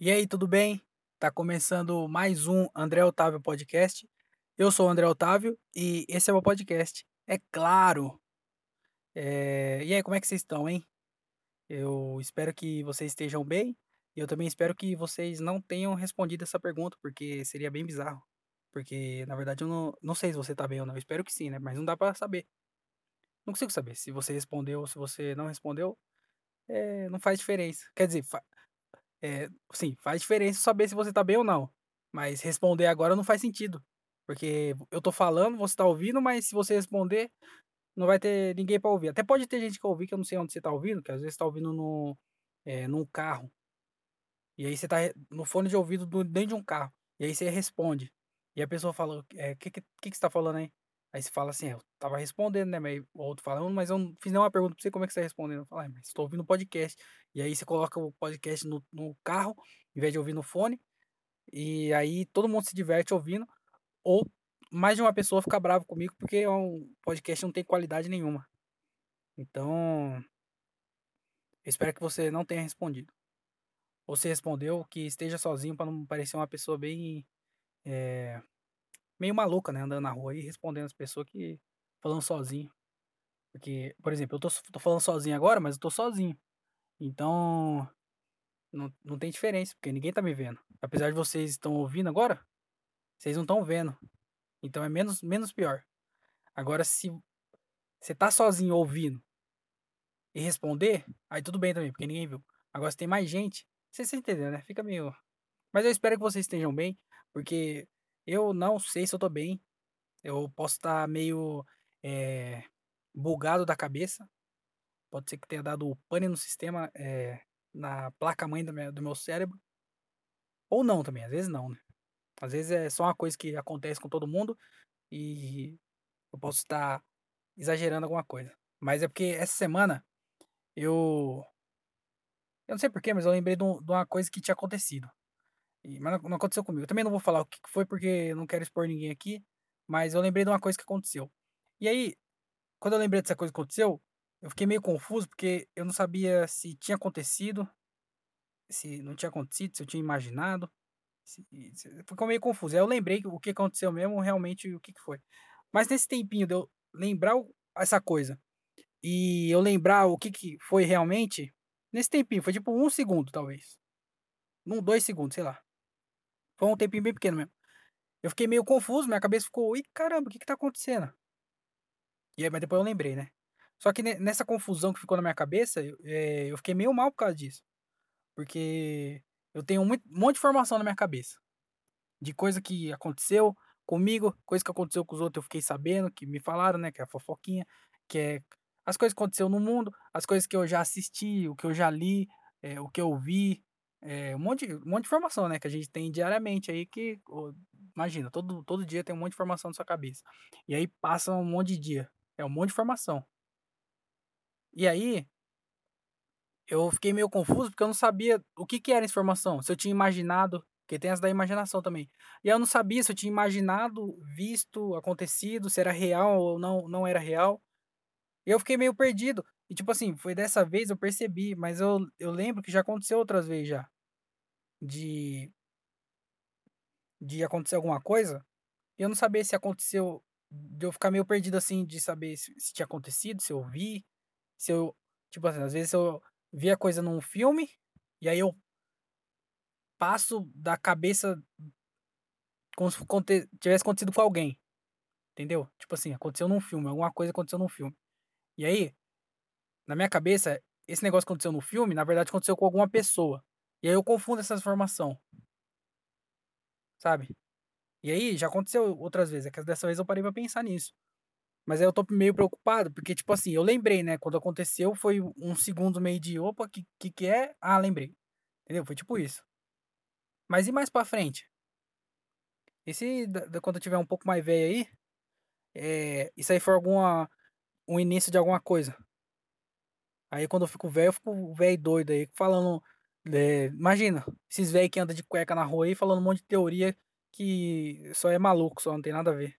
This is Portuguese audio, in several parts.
E aí, tudo bem? Tá começando mais um André Otávio Podcast. Eu sou o André Otávio e esse é o meu podcast. É claro! É, E aí, como é que vocês estão, hein? Eu espero que vocês estejam bem e eu também espero que vocês não tenham respondido essa pergunta, porque seria bem bizarro. Porque, na verdade, eu não, não sei se você tá bem ou não. Eu espero que sim, né? Mas não dá pra saber. Não consigo saber se você respondeu ou se você não respondeu. É, não faz diferença. Quer dizer, fa- É, sim, faz diferença saber se você tá bem ou não. Mas responder agora não faz sentido. Porque eu tô falando, você tá ouvindo, mas se você responder, não vai ter ninguém pra ouvir. Até pode ter gente que ouvir, que eu não sei onde você tá ouvindo, que às vezes tá ouvindo no, é, num carro. E aí você tá no fone de ouvido do- dentro de um carro. E aí você responde. E a pessoa fala, é, que, que, que que você tá falando aí? Aí você fala assim, "É, eu tava respondendo, né? Mas o outro falando, mas eu não fiz nenhuma pergunta pra você, como é que você tá respondendo? Eu falo, "É, mas estou ouvindo o podcast. E aí você coloca o podcast no, no carro, em vez de ouvir no fone, e aí todo mundo se diverte ouvindo, ou mais de uma pessoa fica bravo comigo, porque é um podcast não tem qualidade nenhuma. Então, eu espero que você não tenha respondido. Ou se respondeu, que esteja sozinho para não parecer uma pessoa bem. é, meio maluca, né? Andando na rua e respondendo as pessoas que. falando sozinho. Porque, por exemplo, eu tô, tô falando sozinho agora, mas eu tô sozinho. Então, não, não tem diferença, porque ninguém tá me vendo. Apesar de vocês estão ouvindo agora, vocês não estão vendo. Então é menos, menos pior. Agora, se você tá sozinho ouvindo e responder, aí tudo bem também, porque ninguém viu. Agora, se tem mais gente, vocês entenderam, né? Fica meio. Mas eu espero que vocês estejam bem, porque eu não sei se eu tô bem. Eu posso estar meio é, bugado da cabeça. Pode ser que tenha dado pane no sistema, é, na placa-mãe do do meu cérebro. Ou não também, às vezes não, né? Às vezes é só uma coisa que acontece com todo mundo e eu posso estar exagerando alguma coisa. Mas é porque essa semana eu. Eu não sei porquê, mas eu lembrei de uma coisa que tinha acontecido. E- mas não, aconteceu comigo. Eu também não vou falar o que foi porque eu não quero expor ninguém aqui. Mas eu lembrei de uma coisa que aconteceu. E aí, quando eu lembrei dessa coisa que aconteceu, eu fiquei meio confuso porque eu não sabia se tinha acontecido, se não tinha acontecido, se eu tinha imaginado. Se, se- ficou meio confuso. Aí eu lembrei o que aconteceu mesmo, realmente o que, que foi. Mas nesse tempinho de eu lembrar essa coisa e eu lembrar o que, que foi realmente, nesse tempinho, foi tipo um segundo, talvez. Um, dois segundos, sei lá. Foi um tempinho bem pequeno mesmo. Eu fiquei meio confuso, minha cabeça ficou, ih, caramba, o que que tá acontecendo? E aí, mas depois eu lembrei, né? Só que ne- nessa confusão que ficou na minha cabeça, eu, eh, eu fiquei meio mal por causa disso. Porque eu tenho muito, um monte de informação na minha cabeça. De coisa que aconteceu comigo, coisa que aconteceu com os outros, eu fiquei sabendo, que me falaram, né? Que é a fofoquinha, que é as coisas que aconteceu no mundo, as coisas que eu já assisti, o que eu já li, eh, o que eu vi, eh, um monte, um monte de informação, né? Que a gente tem diariamente aí que, imagina, todo, todo dia tem um monte de informação na sua cabeça. E aí passa um monte de dia. É um monte de informação. E aí, eu fiquei meio confuso porque eu não sabia o que que era essa informação. Se eu tinha imaginado, porque tem as da imaginação também. E eu não sabia se eu tinha imaginado, visto, acontecido, se era real ou não, não era real. E eu fiquei meio perdido. E tipo assim, foi dessa vez eu percebi, mas eu, eu lembro que já aconteceu outras vezes já. De, de acontecer alguma coisa. E eu não sabia se aconteceu. De eu ficar meio perdido assim, de saber se, se tinha acontecido, se eu vi. Se eu. Tipo assim, às vezes eu vi a coisa num filme. E aí eu passo da cabeça como se tivesse acontecido com alguém. Entendeu? Tipo assim, aconteceu num filme, alguma coisa aconteceu num filme. E aí, na minha cabeça, esse negócio que aconteceu no filme, na verdade aconteceu com alguma pessoa. E aí eu confundo essa informação, sabe? E aí já aconteceu outras vezes, é que dessa vez eu parei pra pensar nisso. Mas aí eu tô meio preocupado, porque, tipo assim, eu lembrei, né? Quando aconteceu, foi um segundo meio de opa, que que, que é? Ah, lembrei. Entendeu? Foi tipo isso. Mas e mais pra frente? E se quando eu tiver um pouco mais velho aí, é, isso aí for alguma, um início de alguma coisa? Aí quando eu fico velho, eu fico velho doido aí, falando. é, imagina, esses velhos que andam de cueca na rua aí falando um monte de teoria que só é maluco, só não tem nada a ver.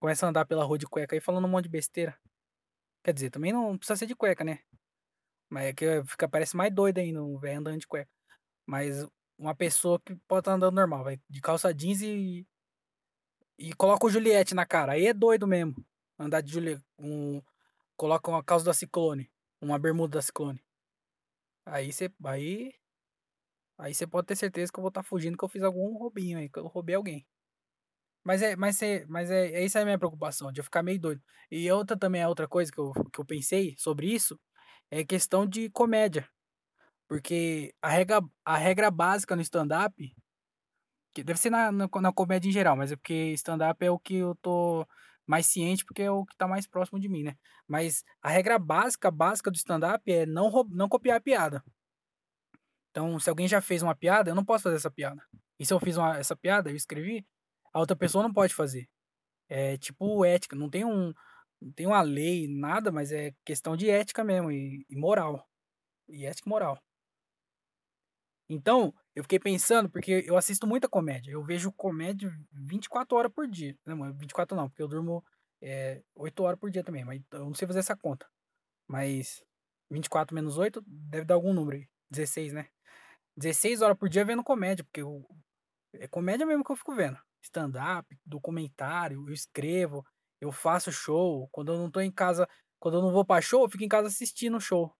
Começa a andar pela rua de cueca aí falando um monte de besteira. Quer dizer, também não precisa ser de cueca, né? Mas é que fica, parece mais doido ainda, um velho andando de cueca. Mas uma pessoa que pode estar andando normal, vai de calça jeans e e coloca o Juliette na cara, aí é doido mesmo, andar de Juliette um coloca uma calça da Ciclone, uma bermuda da Ciclone. Aí você aí aí você pode ter certeza que eu vou estar fugindo que eu fiz algum roubinho aí, que eu roubei alguém. Mas é mas é mas é é isso é a minha preocupação, de eu ficar meio doido. E outra também, a outra coisa que eu que eu pensei sobre isso, é questão de comédia, porque a regra a regra básica no stand-up que deve ser na na na comédia em geral, mas é porque stand-up é o que eu tô mais ciente, porque é o que tá mais próximo de mim, né. Mas a regra básica, básica do stand-up é não não copiar a piada. Então, se alguém já fez uma piada, eu não posso fazer essa piada. E se eu fiz uma essa piada, eu escrevi, a outra pessoa não pode fazer. É tipo ética, não tem um não tem uma lei, nada, mas é questão de ética mesmo e e moral. E ética e moral. Então, eu fiquei pensando, porque eu assisto muita comédia, eu vejo comédia 24 horas por dia. Não, 24 não, porque eu durmo, eh, 8 horas por dia também, mas eu não sei fazer essa conta. Mas 24 menos 8 deve dar algum número aí, 16, né. 16 horas por dia vendo comédia, porque eu é comédia mesmo que eu fico vendo. Stand-up, documentário, eu escrevo, eu faço show, quando eu não tô em casa quando eu não vou pra show, eu fico em casa assistindo show,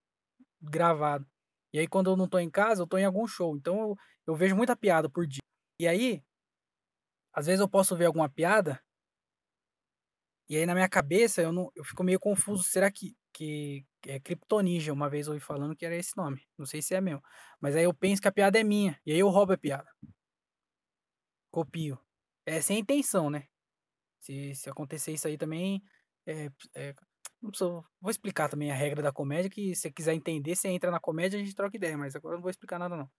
gravado. E aí quando eu não tô em casa, eu tô em algum show, então eu eu vejo muita piada por dia. E aí às vezes eu posso ver alguma piada e aí na minha cabeça eu não eu fico meio confuso, será que que é Kryptonija, uma vez eu ouvi falando que era esse nome, não sei se é mesmo. Mas aí eu penso que a piada é minha, e aí eu roubo a piada. Copio. É sem intenção, né. Se se acontecer isso aí também, eh eh, vou explicar também a regra da comédia que se você quiser entender, você entra na comédia e a gente troca ideia, mas agora eu não vou explicar nada não.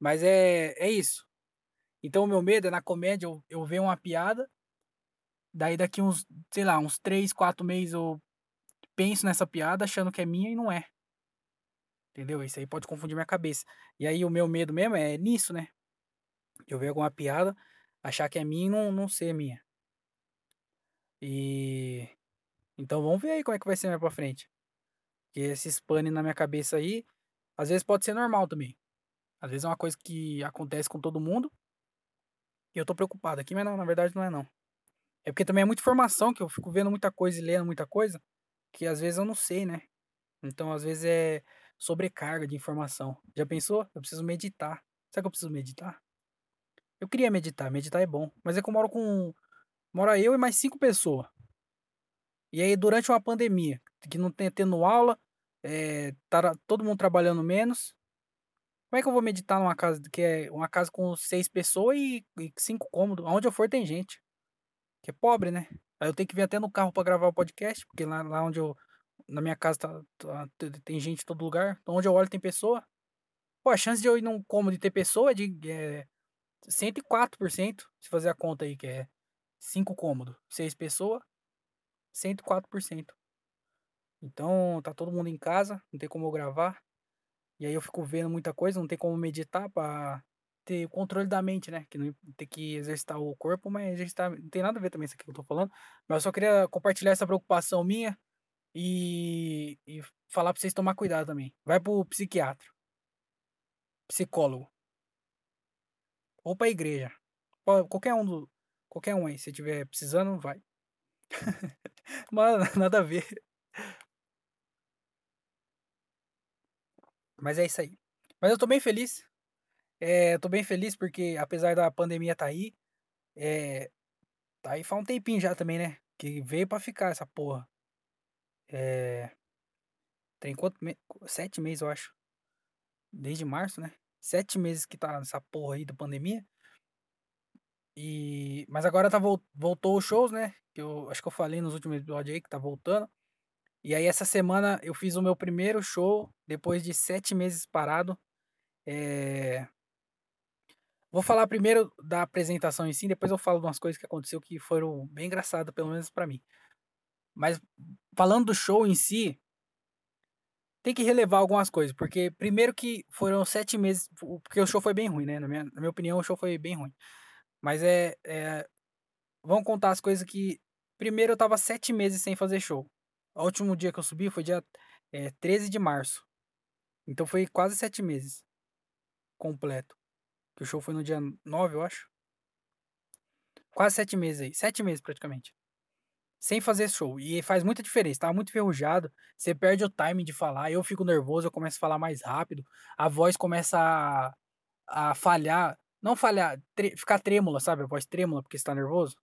Mas é é isso. Então o meu medo é na comédia eu eu ver uma piada, daí daqui uns, sei lá, uns 3, 4 meses eu penso nessa piada achando que é minha e não é. Entendeu? Isso aí pode confundir minha cabeça. E aí o meu medo mesmo é nisso, né. Eu ver alguma piada, achar que é minha e não não ser minha. E então vamos ver aí como é que vai ser mais pra frente. Porque esses pane na minha cabeça aí, às vezes pode ser normal também. Às vezes é uma coisa que acontece com todo mundo e eu tô preocupado aqui, mas não, na verdade não é não. É porque também é muita informação que eu fico vendo muita coisa e lendo muita coisa, que às vezes eu não sei, né. Então às vezes é sobrecarga de informação. Já pensou? Eu preciso meditar. Será que eu preciso meditar? Eu queria meditar, meditar é bom, mas é que eu moro com mora eu e mais 5 pessoa. E aí durante uma pandemia, que não tem tendo aula, eh, tá todo mundo trabalhando menos, como é que eu vou meditar numa casa que é uma casa com 6 pessoa e e 5 cômodo, aonde eu for tem gente, que é pobre, né. Aí eu tenho que vir até no carro pra gravar o podcast, porque lá lá onde eu na minha casa tá tá te tem gente em todo lugar, então onde eu olho tem pessoa. Pô, a chance de eu ir num cômodo e ter pessoa é de, eh, 104%, se fazer a conta aí que é 5 cômodo, 6 pessoa, 104%. Então tá todo mundo em casa, não tem como eu gravar, e aí eu fico vendo muita coisa, não tem como meditar pra ter controle da mente, né, que não ter que exercitar o corpo, mas exercitar não tem nada a ver também isso aqui que eu tô falando, mas eu só queria compartilhar essa preocupação minha, e e falar pra vocês tomar cuidado também. Vai para o psiquiatra. Psicólogo. Ou pra igreja. Qual qualquer um do qualquer um aí, se tiver precisando, vai. Mas nada a ver. Mas é isso aí. Mas eu tô bem feliz. Eu tô bem feliz porque apesar da pandemia tá aí, eh, tá aí faz um tempinho já também, né, que veio pra ficar essa porra. Eh, tem quanto me 7 meses eu acho. Desde março, né, 7 meses que tá essa porra aí da pandemia. E mas agora tá vol voltou os shows, né, que eu acho que eu falei nos últimos episódio aí que tá voltando. E aí essa semana eu fiz o meu primeiro show depois de 7 meses parado. Eh vou falar primeiro da apresentação em si, depois eu falo de umas coisas que aconteceu que foram bem engraçada, pelo menos pra mim. Mas falando do show em si tem que relevar algumas coisas, porque primeiro que foram 7 meses porque o show foi bem ruim, né, na minha na minha opinião o show foi bem ruim. Mas, eh eh, vamos contar as coisas que primeiro eu estava 7 meses sem fazer show. O último dia que eu subi foi dia, eh, 13 de março. Então foi quase 7 meses completo. Que o show foi no dia 9, eu acho. Quase 7 meses aí. 7 meses praticamente. Sem fazer show. E faz muita diferença. Tava muito enferrujado. Você perde o timing de falar. Eu fico nervoso, eu começo a falar mais rápido. A voz começa a, a falhar. Não falhar, tre ficar trêmula, sabe? A voz trêmula porque você tá nervoso.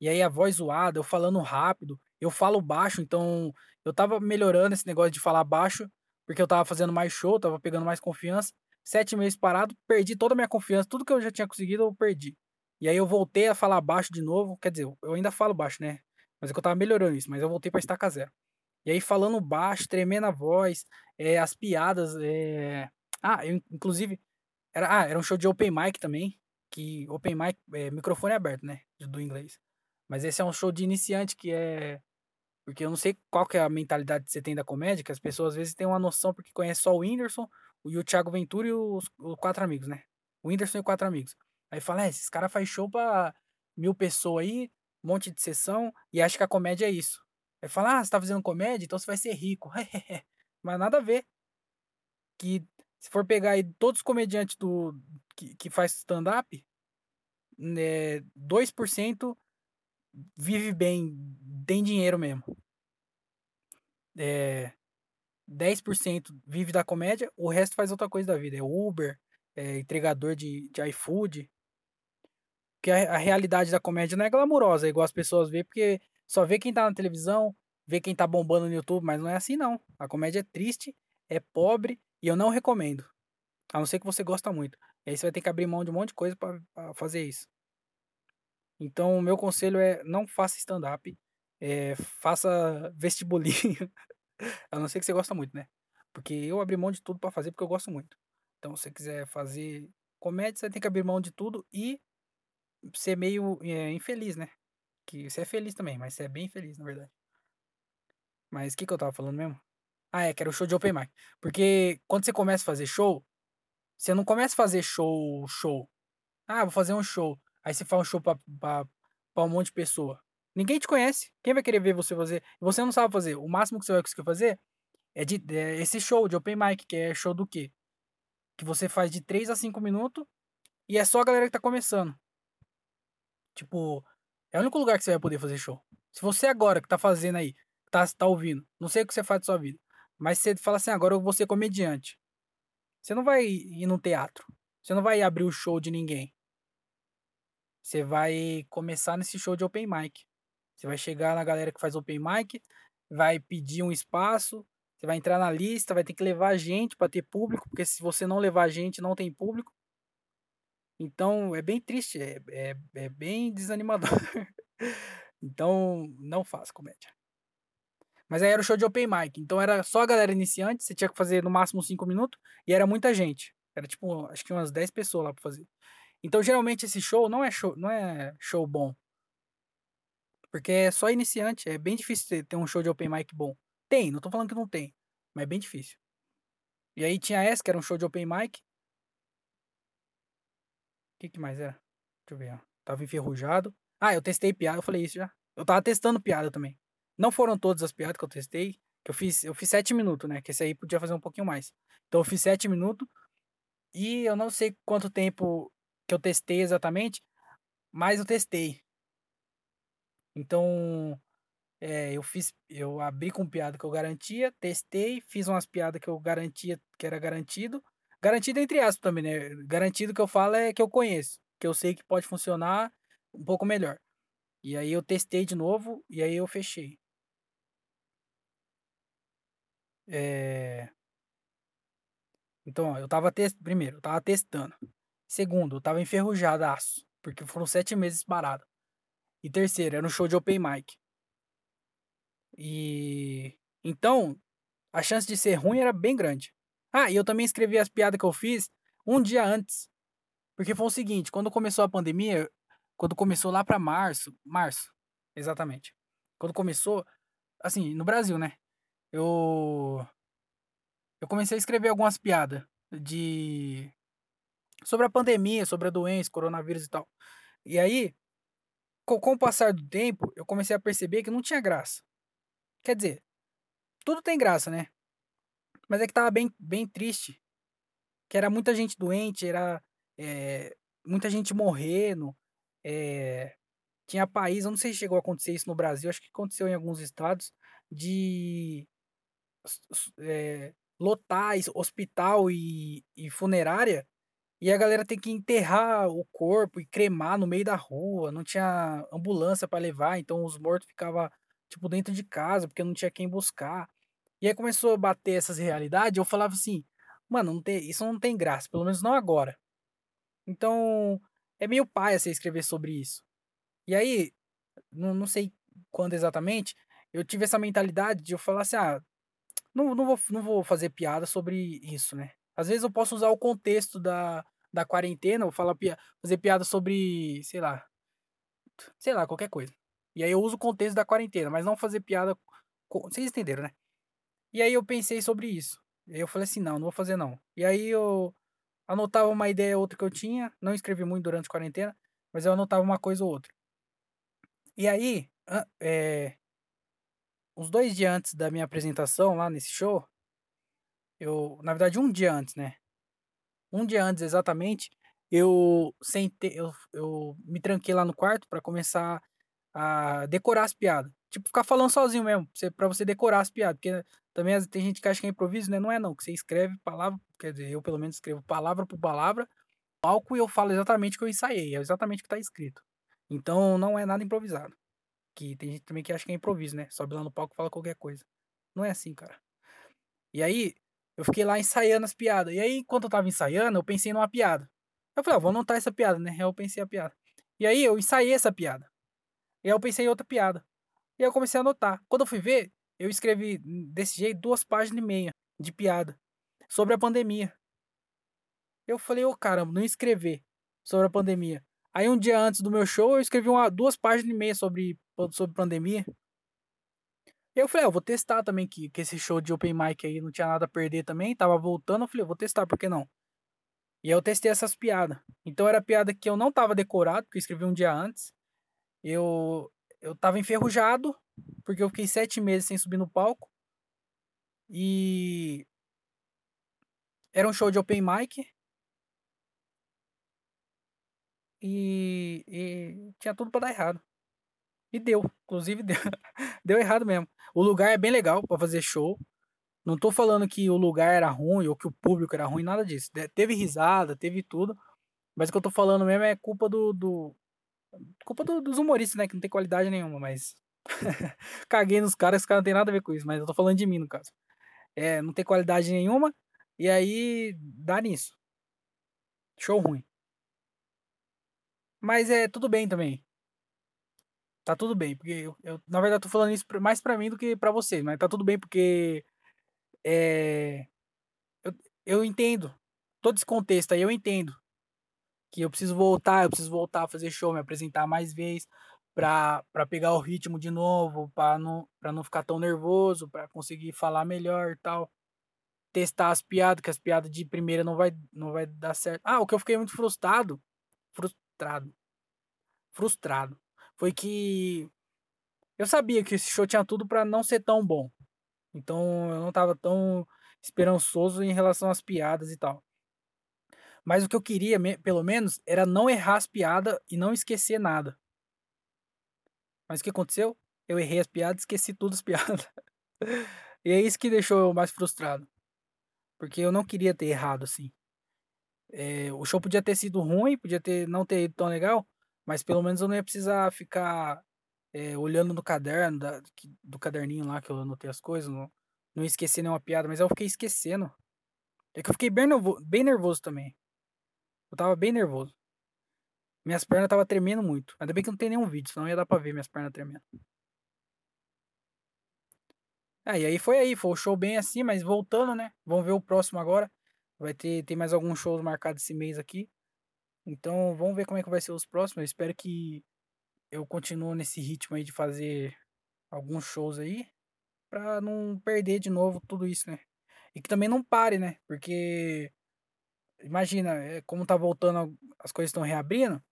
E aí a voz zoada, eu falando rápido. Eu falo baixo, então eu tava melhorando esse negócio de falar baixo, porque eu tava fazendo mais show, tava pegando mais confiança. Sete meses parado, perdi toda a minha confiança, tudo que eu já tinha conseguido, eu perdi. E aí eu voltei a falar baixo de novo, quer dizer, eu ainda falo baixo, né? Mas é que eu tava melhorando isso, mas eu voltei pra estaca zero. E aí falando baixo, tremendo a voz, é, as piadas, é... Ah, eu, inclusive, era, ah, era um show de open mic também, que open mic, é, microfone aberto, né, do inglês. Mas esse é um show de iniciante que é porque eu não sei qual que é a mentalidade que você tem da comédia, que as pessoas às vezes têm uma noção porque conhece só o Whindersson, o, o Thiago Ventura e os, os quatro amigos, né? O Whindersson e quatro amigos. Aí fala, é, esses caras faz show pra mil pessoas aí, um monte de sessão, e acha que a comédia é isso. Aí fala, ah, você tá fazendo comédia, então você vai ser rico. Mas nada a ver. Que se for pegar aí todos os comediantes do, que, que faz stand-up, né, 2% vive bem, tem dinheiro mesmo. É, 10% vive da comédia, o resto faz outra coisa da vida. É Uber, é entregador de, de iFood. Porque a, a, realidade da comédia não é glamurosa, igual as pessoas veem, porque só vê quem tá na televisão, vê quem tá bombando no YouTube, mas não é assim não. A comédia é triste, é pobre e eu não recomendo. A não ser que você gosta muito. E aí você vai ter que abrir mão de um monte de coisa para fazer isso. Então, o meu conselho é não faça stand-up, é, faça vestibulinho, a não ser que você gosta muito, né? Porque eu abri mão de tudo para fazer porque eu gosto muito. Então, se você quiser fazer comédia, você tem que abrir mão de tudo e ser meio é, infeliz, né? Que você é feliz também, mas você é bem feliz, na verdade. Mas o que, que eu tava falando mesmo? Ah, é, que era o show de open mic. Porque quando você começa a fazer show, você não começa a fazer show, show. Ah, vou fazer um show. Aí você faz um show pra, pra, pra um monte de pessoa. Ninguém te conhece. Quem vai querer ver você fazer? Você não sabe fazer. O máximo que você vai conseguir fazer é, de, é esse show de open mic, que é show do quê? Que você faz de 3 a 5 minutos e é só a galera que tá começando. Tipo, é o único lugar que você vai poder fazer show. Se você agora que tá fazendo aí, tá, tá ouvindo, não sei o que você faz da sua vida, mas você fala assim, agora eu vou ser comediante. Você não vai ir num teatro. Você não vai abrir o show de ninguém. Você vai começar nesse show de open mic. Você vai chegar na galera que faz open mic, vai pedir um espaço, você vai entrar na lista, vai ter que levar gente para ter público, porque se você não levar gente, não tem público. Então é bem triste, é, é, é bem desanimador. então não faça comédia. Mas aí era o show de open mic, então era só a galera iniciante, você tinha que fazer no máximo 5 minutos, e era muita gente. Era tipo, acho que umas 10 pessoas lá pra fazer. Então, geralmente, esse show não é show, não é show bom. Porque é só iniciante. É bem difícil ter um show de open mic bom. Tem, não tô falando que não tem. Mas é bem difícil. E aí tinha essa, que era um show de open mic. O que, que mais era? Deixa eu ver, ó. Tava enferrujado. Ah, eu testei piada, eu falei isso já. Eu tava testando piada também. Não foram todas as piadas que eu testei. Que eu fiz, eu fiz sete minutos, né? Que esse aí podia fazer um pouquinho mais. Então eu fiz sete minutos. E eu não sei quanto tempo que eu testei exatamente, mas eu testei. Então, é, eu fiz, eu abri com piada que eu garantia, testei, fiz umas piadas que eu garantia que era garantido. Garantido entre aspas também, né? Garantido que eu falo é que eu conheço, que eu sei que pode funcionar um pouco melhor. E aí eu testei de novo e aí eu fechei. É... Então, ó, eu tava test... primeiro, eu tava testando. Segundo, eu tava enferrujadaço, porque foram sete meses parado. E terceiro, era um show de open mic. E então, a chance de ser ruim era bem grande. Ah, e eu também escrevi as piadas que eu fiz um dia antes. Porque foi o seguinte, quando começou a pandemia, quando começou lá para março, março, exatamente. Quando começou, assim, no Brasil, né? Eu eu comecei a escrever algumas piadas de sobre a pandemia, sobre a doença, coronavírus e tal. E aí, com, com o passar do tempo, eu comecei a perceber que não tinha graça. Quer dizer, tudo tem graça, né? Mas é que tava bem, bem triste. Que era muita gente doente, era, eh, muita gente morrendo, eh, tinha país eu não sei se chegou a acontecer isso no Brasil, acho que aconteceu em alguns estados, de es hospital e e funerária, e a galera ter que enterrar o corpo e cremar no meio da rua, não tinha ambulância pra levar, então os mortos ficava, tipo, dentro de casa, porque não tinha quem buscar. E aí começou a bater essas realidade, eu falava assim: "Mano, não tem isso não tem graça, pelo menos não agora". Então, é meio paia você escrever sobre isso. E aí, não não sei quando exatamente, eu tive essa mentalidade de eu falar assim: "Ah, não não vou não vou fazer piada sobre isso, né". Às vezes eu posso usar o contexto da da quarentena, vou falar fazer piada sobre, sei lá sei lá, qualquer coisa. E aí eu uso o contexto da quarentena, mas não fazer piada co vocês entenderam, né. E aí eu pensei sobre isso, e aí eu falei assim: "Não, não vou fazer não". E aí eu anotava uma ideia ou outra que eu tinha, não escrevi muito durante a quarentena, mas eu anotava uma coisa ou outra. E aí, eh uns 2 dia antes da minha apresentação lá nesse show eu na verdade 1 dia antes, né. 1 dia antes exatamente, eu sentei eu eu me tranquei lá no quarto pra começar a decorar as piada. Tipo, ficar falando sozinho mesmo, pra você decorar as piada, porque também tem gente que acha que é improviso, né, não é não, que você escreve palavra quer dizer, eu pelo menos escrevo palavra por palavra, palco e eu falo exatamente o que eu ensaiei, é exatamente o que tá escrito. Então não é nada improvisado. Que tem gente também que acha que é improviso, né, sobe lá no palco e fala qualquer coisa. Não é assim, cara. E aí, eu fiquei lá ensaiando as piada, e aí enquanto eu estava ensaiando, eu pensei numa piada. Eu falei: "Ah, vou anotar essa piada, né", aí eu pensei a piada. E aí eu ensaiei essa piada. E aí eu pensei em outra piada. E aí eu comecei a anotar. Quando eu fui ver, eu escrevi desse jeito 2 página e meia de piada, sobre a pandemia. Eu falei: "Ô caramba, não escrever sobre a pandemia". Aí 1 dia antes do meu show eu escrevi uma 2 página e meia sobre sobre pandemia. E eu falei: "Ah, eu vou testar também que que esse show de open mic aí não tinha nada a perder também, estava voltando", eu falei: "Eu vou testar, por que não?". E aí eu testei essas piada. Então era piada que eu não estava decorado, porque eu escrevi 1 dia antes. Eu eu estava enferrujado, porque eu fiquei 7 meses sem subir no palco. E era um show de open mic. E e tinha tudo pra dar errado. E deu, inclusive deu deu errado mesmo. O lugar é bem legal pra fazer show, não tô falando que o lugar era ruim ou que o público era ruim, nada disso, teve risada, teve tudo, mas o que eu tô falando mesmo é culpa do do culpa do dos humoristas, né, que não tem qualidade nenhuma, mas caguei nos caras, os cara não tem nada a ver com isso, mas eu tô falando de mim no caso. Eh, não tem qualidade nenhuma, e aí dá nisso. Show ruim. Mas é tudo bem também. Tá tudo bem, porque eu eu na verdade tô falando isso mais pra mim do que pra você, mas tá tudo bem porque, eh, eu eu entendo, todo esse contexto aí eu entendo, que eu preciso voltar eu preciso voltar a fazer show, me apresentar mais vez, pra pra pegar o ritmo de novo, pra não pra não ficar tão nervoso, pra conseguir falar melhor e tal. Testar as piada, que as piada de primeira não vai não vai dar certo. Ah, o que eu fiquei muito frustrado frustrado frustrado, foi que eu sabia que esse show tinha tudo pra não ser tão bom, então eu não estava tão esperançoso em relação às piadas e tal. Mas o que eu queria pelo menos era não errar as piada e não esquecer nada. Mas o que aconteceu? Eu errei as piada e esqueci tudo as piada. E é isso que deixou eu mais frustrado, porque eu não queria ter errado assim. Eh, o show podia ter sido ruim, podia ter não ter ido tão legal, mas pelo menos eu não ia precisar ficar, eh, olhando no caderno da do caderninho lá que eu anotei as coisas, não não ia esquecer nenhuma piada, mas eu fiquei esquecendo. É que eu fiquei bem nervo bem nervoso também. Eu estava bem nervoso. Minhas perna estava tremendo muito, ainda bem que não tem nenhum vídeo, senão ia dar pra ver minhas perna tremendo. É, e aí foi aí, foi o show bem assim, mas voltando, né, vamos ver o próximo agora, vai ter tem mais alguns shows marcados esse mês aqui, então vamos ver como é que vai ser os próximos, eu espero que eu continuo nesse ritmo aí de fazer alguns shows aí, pra não perder de novo tudo isso, né. E que também não pare, né, porque imagina, eh, como tá voltando as coisas estão reabrindo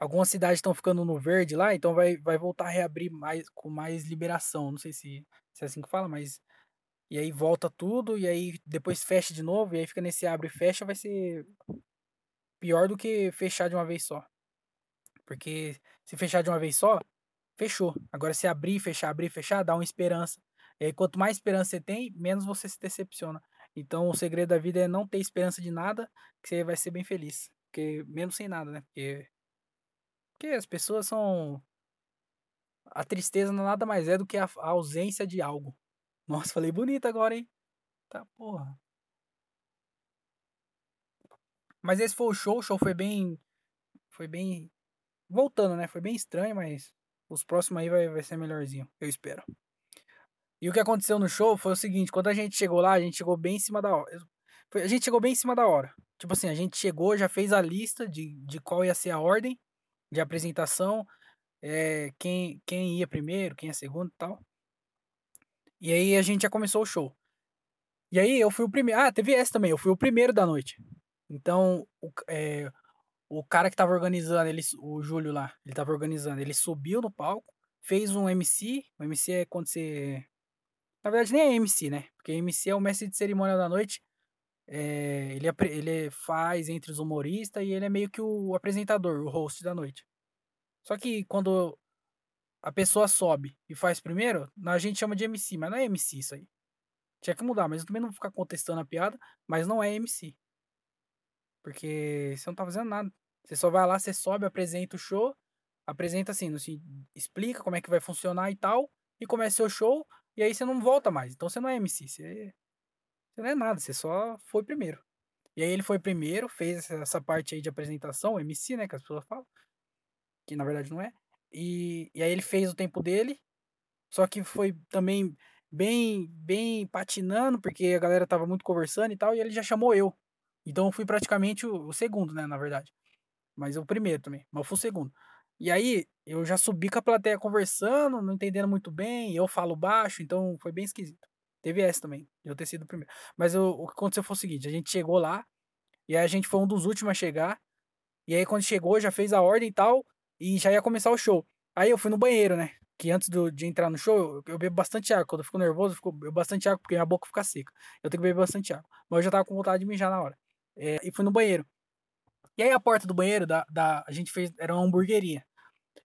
algumas cidades estão ficando no verde lá, então vai vai voltar a reabrir mais com mais liberação, não sei se se é assim que fala, mas e aí volta tudo, e aí depois fecha de novo, e aí fica nesse abre e fecha, vai ser pior do que fechar de uma vez só. Porque se fechar de uma vez só, fechou. Agora se abrir, fechar, abrir, fechar, dá uma esperança. E aí quanto mais esperança você tem, menos você se decepciona. Então o segredo da vida é não ter esperança de nada, que você vai ser bem feliz. Porque mesmo sem nada, né? Porque, porque as pessoas são a tristeza nada mais é do que a, a ausência de algo. Nossa, falei bonito agora, hein? Tá, porra. Mas esse foi o show, o show foi bem. Foi bem. Voltando, né? Foi bem estranho, mas os próximos aí vai, vai ser melhorzinho, eu espero. E o que aconteceu no show foi o seguinte: quando a gente chegou lá, a gente chegou bem em cima da hora. A gente chegou bem em cima da hora. Tipo assim, a gente chegou, já fez a lista de, de qual ia ser a ordem de apresentação, é, quem, quem ia primeiro, quem ia segundo e tal. E aí a gente já começou o show. E aí eu fui o primeiro. Ah, teve essa também, eu fui o primeiro da noite. Então, o, é, o cara que tava organizando, ele, o Júlio lá, ele tava organizando, ele subiu no palco, fez um MC. O MC é quando você. Na verdade, nem é MC, né? Porque MC é o mestre de cerimônia da noite. É, ele, ele faz entre os humoristas e ele é meio que o apresentador, o host da noite. Só que quando a pessoa sobe e faz primeiro, a gente chama de MC, mas não é MC isso aí. Tinha que mudar, mas eu também não vou ficar contestando a piada, mas não é MC. Porque você não tá fazendo nada. Você só vai lá, você sobe, apresenta o show, apresenta assim, assim, explica como é que vai funcionar e tal, e começa seu show, e aí você não volta mais. Então você não é MC, você, você não é nada, você só foi primeiro. E aí ele foi primeiro, fez essa parte aí de apresentação, MC, né, que as pessoas falam, que na verdade não é. E, e aí ele fez o tempo dele, só que foi também bem bem patinando, porque a galera tava muito conversando e tal, e ele já chamou eu. Então eu fui praticamente o, o segundo, né, na verdade. Mas o primeiro também, mas eu fui o segundo. E aí eu já subi com a plateia conversando, não entendendo muito bem, eu falo baixo, então foi bem esquisito. Teve essa também, eu ter sido o primeiro. Mas o, o que aconteceu foi o seguinte, a gente chegou lá, e aí a gente foi um dos últimos a chegar, e aí quando chegou já fez a ordem e tal, e já ia começar o show. Aí eu fui no banheiro, né? Que antes do, de entrar no show, eu, eu bebo bastante água. Quando eu fico nervoso, eu fico, bebo bastante água porque minha boca fica seca. Eu tenho que beber bastante água. Mas eu já tava com vontade de mijar na hora. É, e fui no banheiro. E aí a porta do banheiro, da, da, a gente fez, era uma hamburgueria.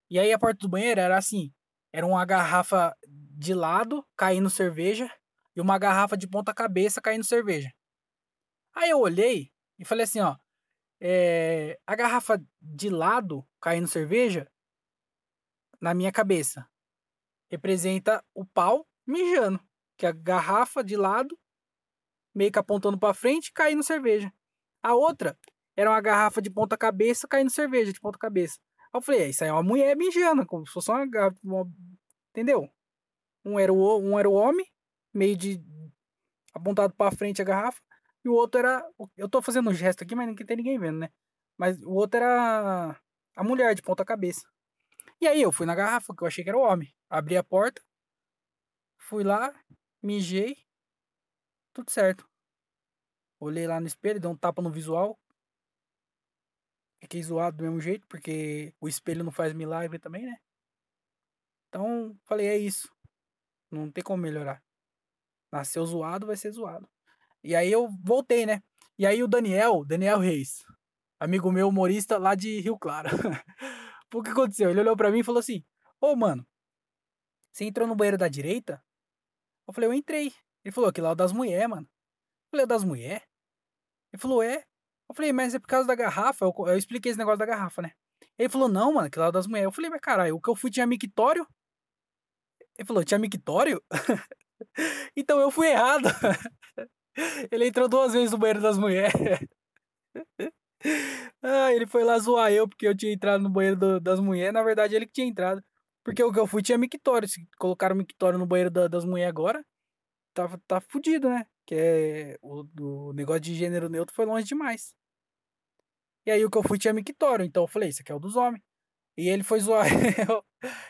E aí a porta do banheiro era assim, era uma garrafa de lado caindo cerveja e uma garrafa de ponta cabeça caindo cerveja. Aí eu olhei e falei assim, ó, é, a garrafa de lado caindo cerveja, na minha cabeça, representa o pau mijando, que a garrafa de lado meio que apontando para frente, caindo cerveja. A outra era uma garrafa de ponta cabeça caindo cerveja de ponta cabeça. Aí eu falei, é, isso aí é uma mulher mijando, como se fosse uma garrafa. Entendeu? Um era, o, um era o homem, meio de. apontado para frente a garrafa, e o outro era. Eu tô fazendo um gesto aqui, mas não tem ninguém vendo, né? Mas o outro era a mulher de ponta cabeça. E aí eu fui na garrafa, que eu achei que era o homem. Abri a porta, fui lá, mijei, tudo certo. Olhei lá no espelho, dei um tapa no visual. Fiquei zoado do mesmo jeito, porque o espelho não faz milagre também, né? Então, falei, é isso. Não tem como melhorar. Nasceu zoado, vai ser zoado. E aí eu voltei, né? E aí o Daniel, Daniel Reis, amigo meu humorista lá de Rio Claro. o que aconteceu? Ele olhou para mim e falou assim: Ô, oh, mano, você entrou no banheiro da direita? Eu falei, eu entrei. Ele falou, que lá é o das mulheres, mano. Eu falei, é das mulheres? Ele falou, é. Eu falei, mas é por causa da garrafa. Eu, eu expliquei esse negócio da garrafa, né? Ele falou, não, mano, que lá das mulheres. Eu falei, mas caralho, o que eu fui tinha mictório? Ele falou, tinha mictório? então eu fui errado. ele entrou duas vezes no banheiro das mulheres. ah, ele foi lá zoar eu porque eu tinha entrado no banheiro do, das mulheres. Na verdade, ele que tinha entrado. Porque o que eu fui tinha mictório. Se colocaram mictório no banheiro da, das mulheres agora, tá, tá fudido, né? Que é o, o negócio de gênero neutro foi longe demais. E aí o que eu fui tinha mictório, então eu falei, isso aqui é o dos homens. E ele foi zoar.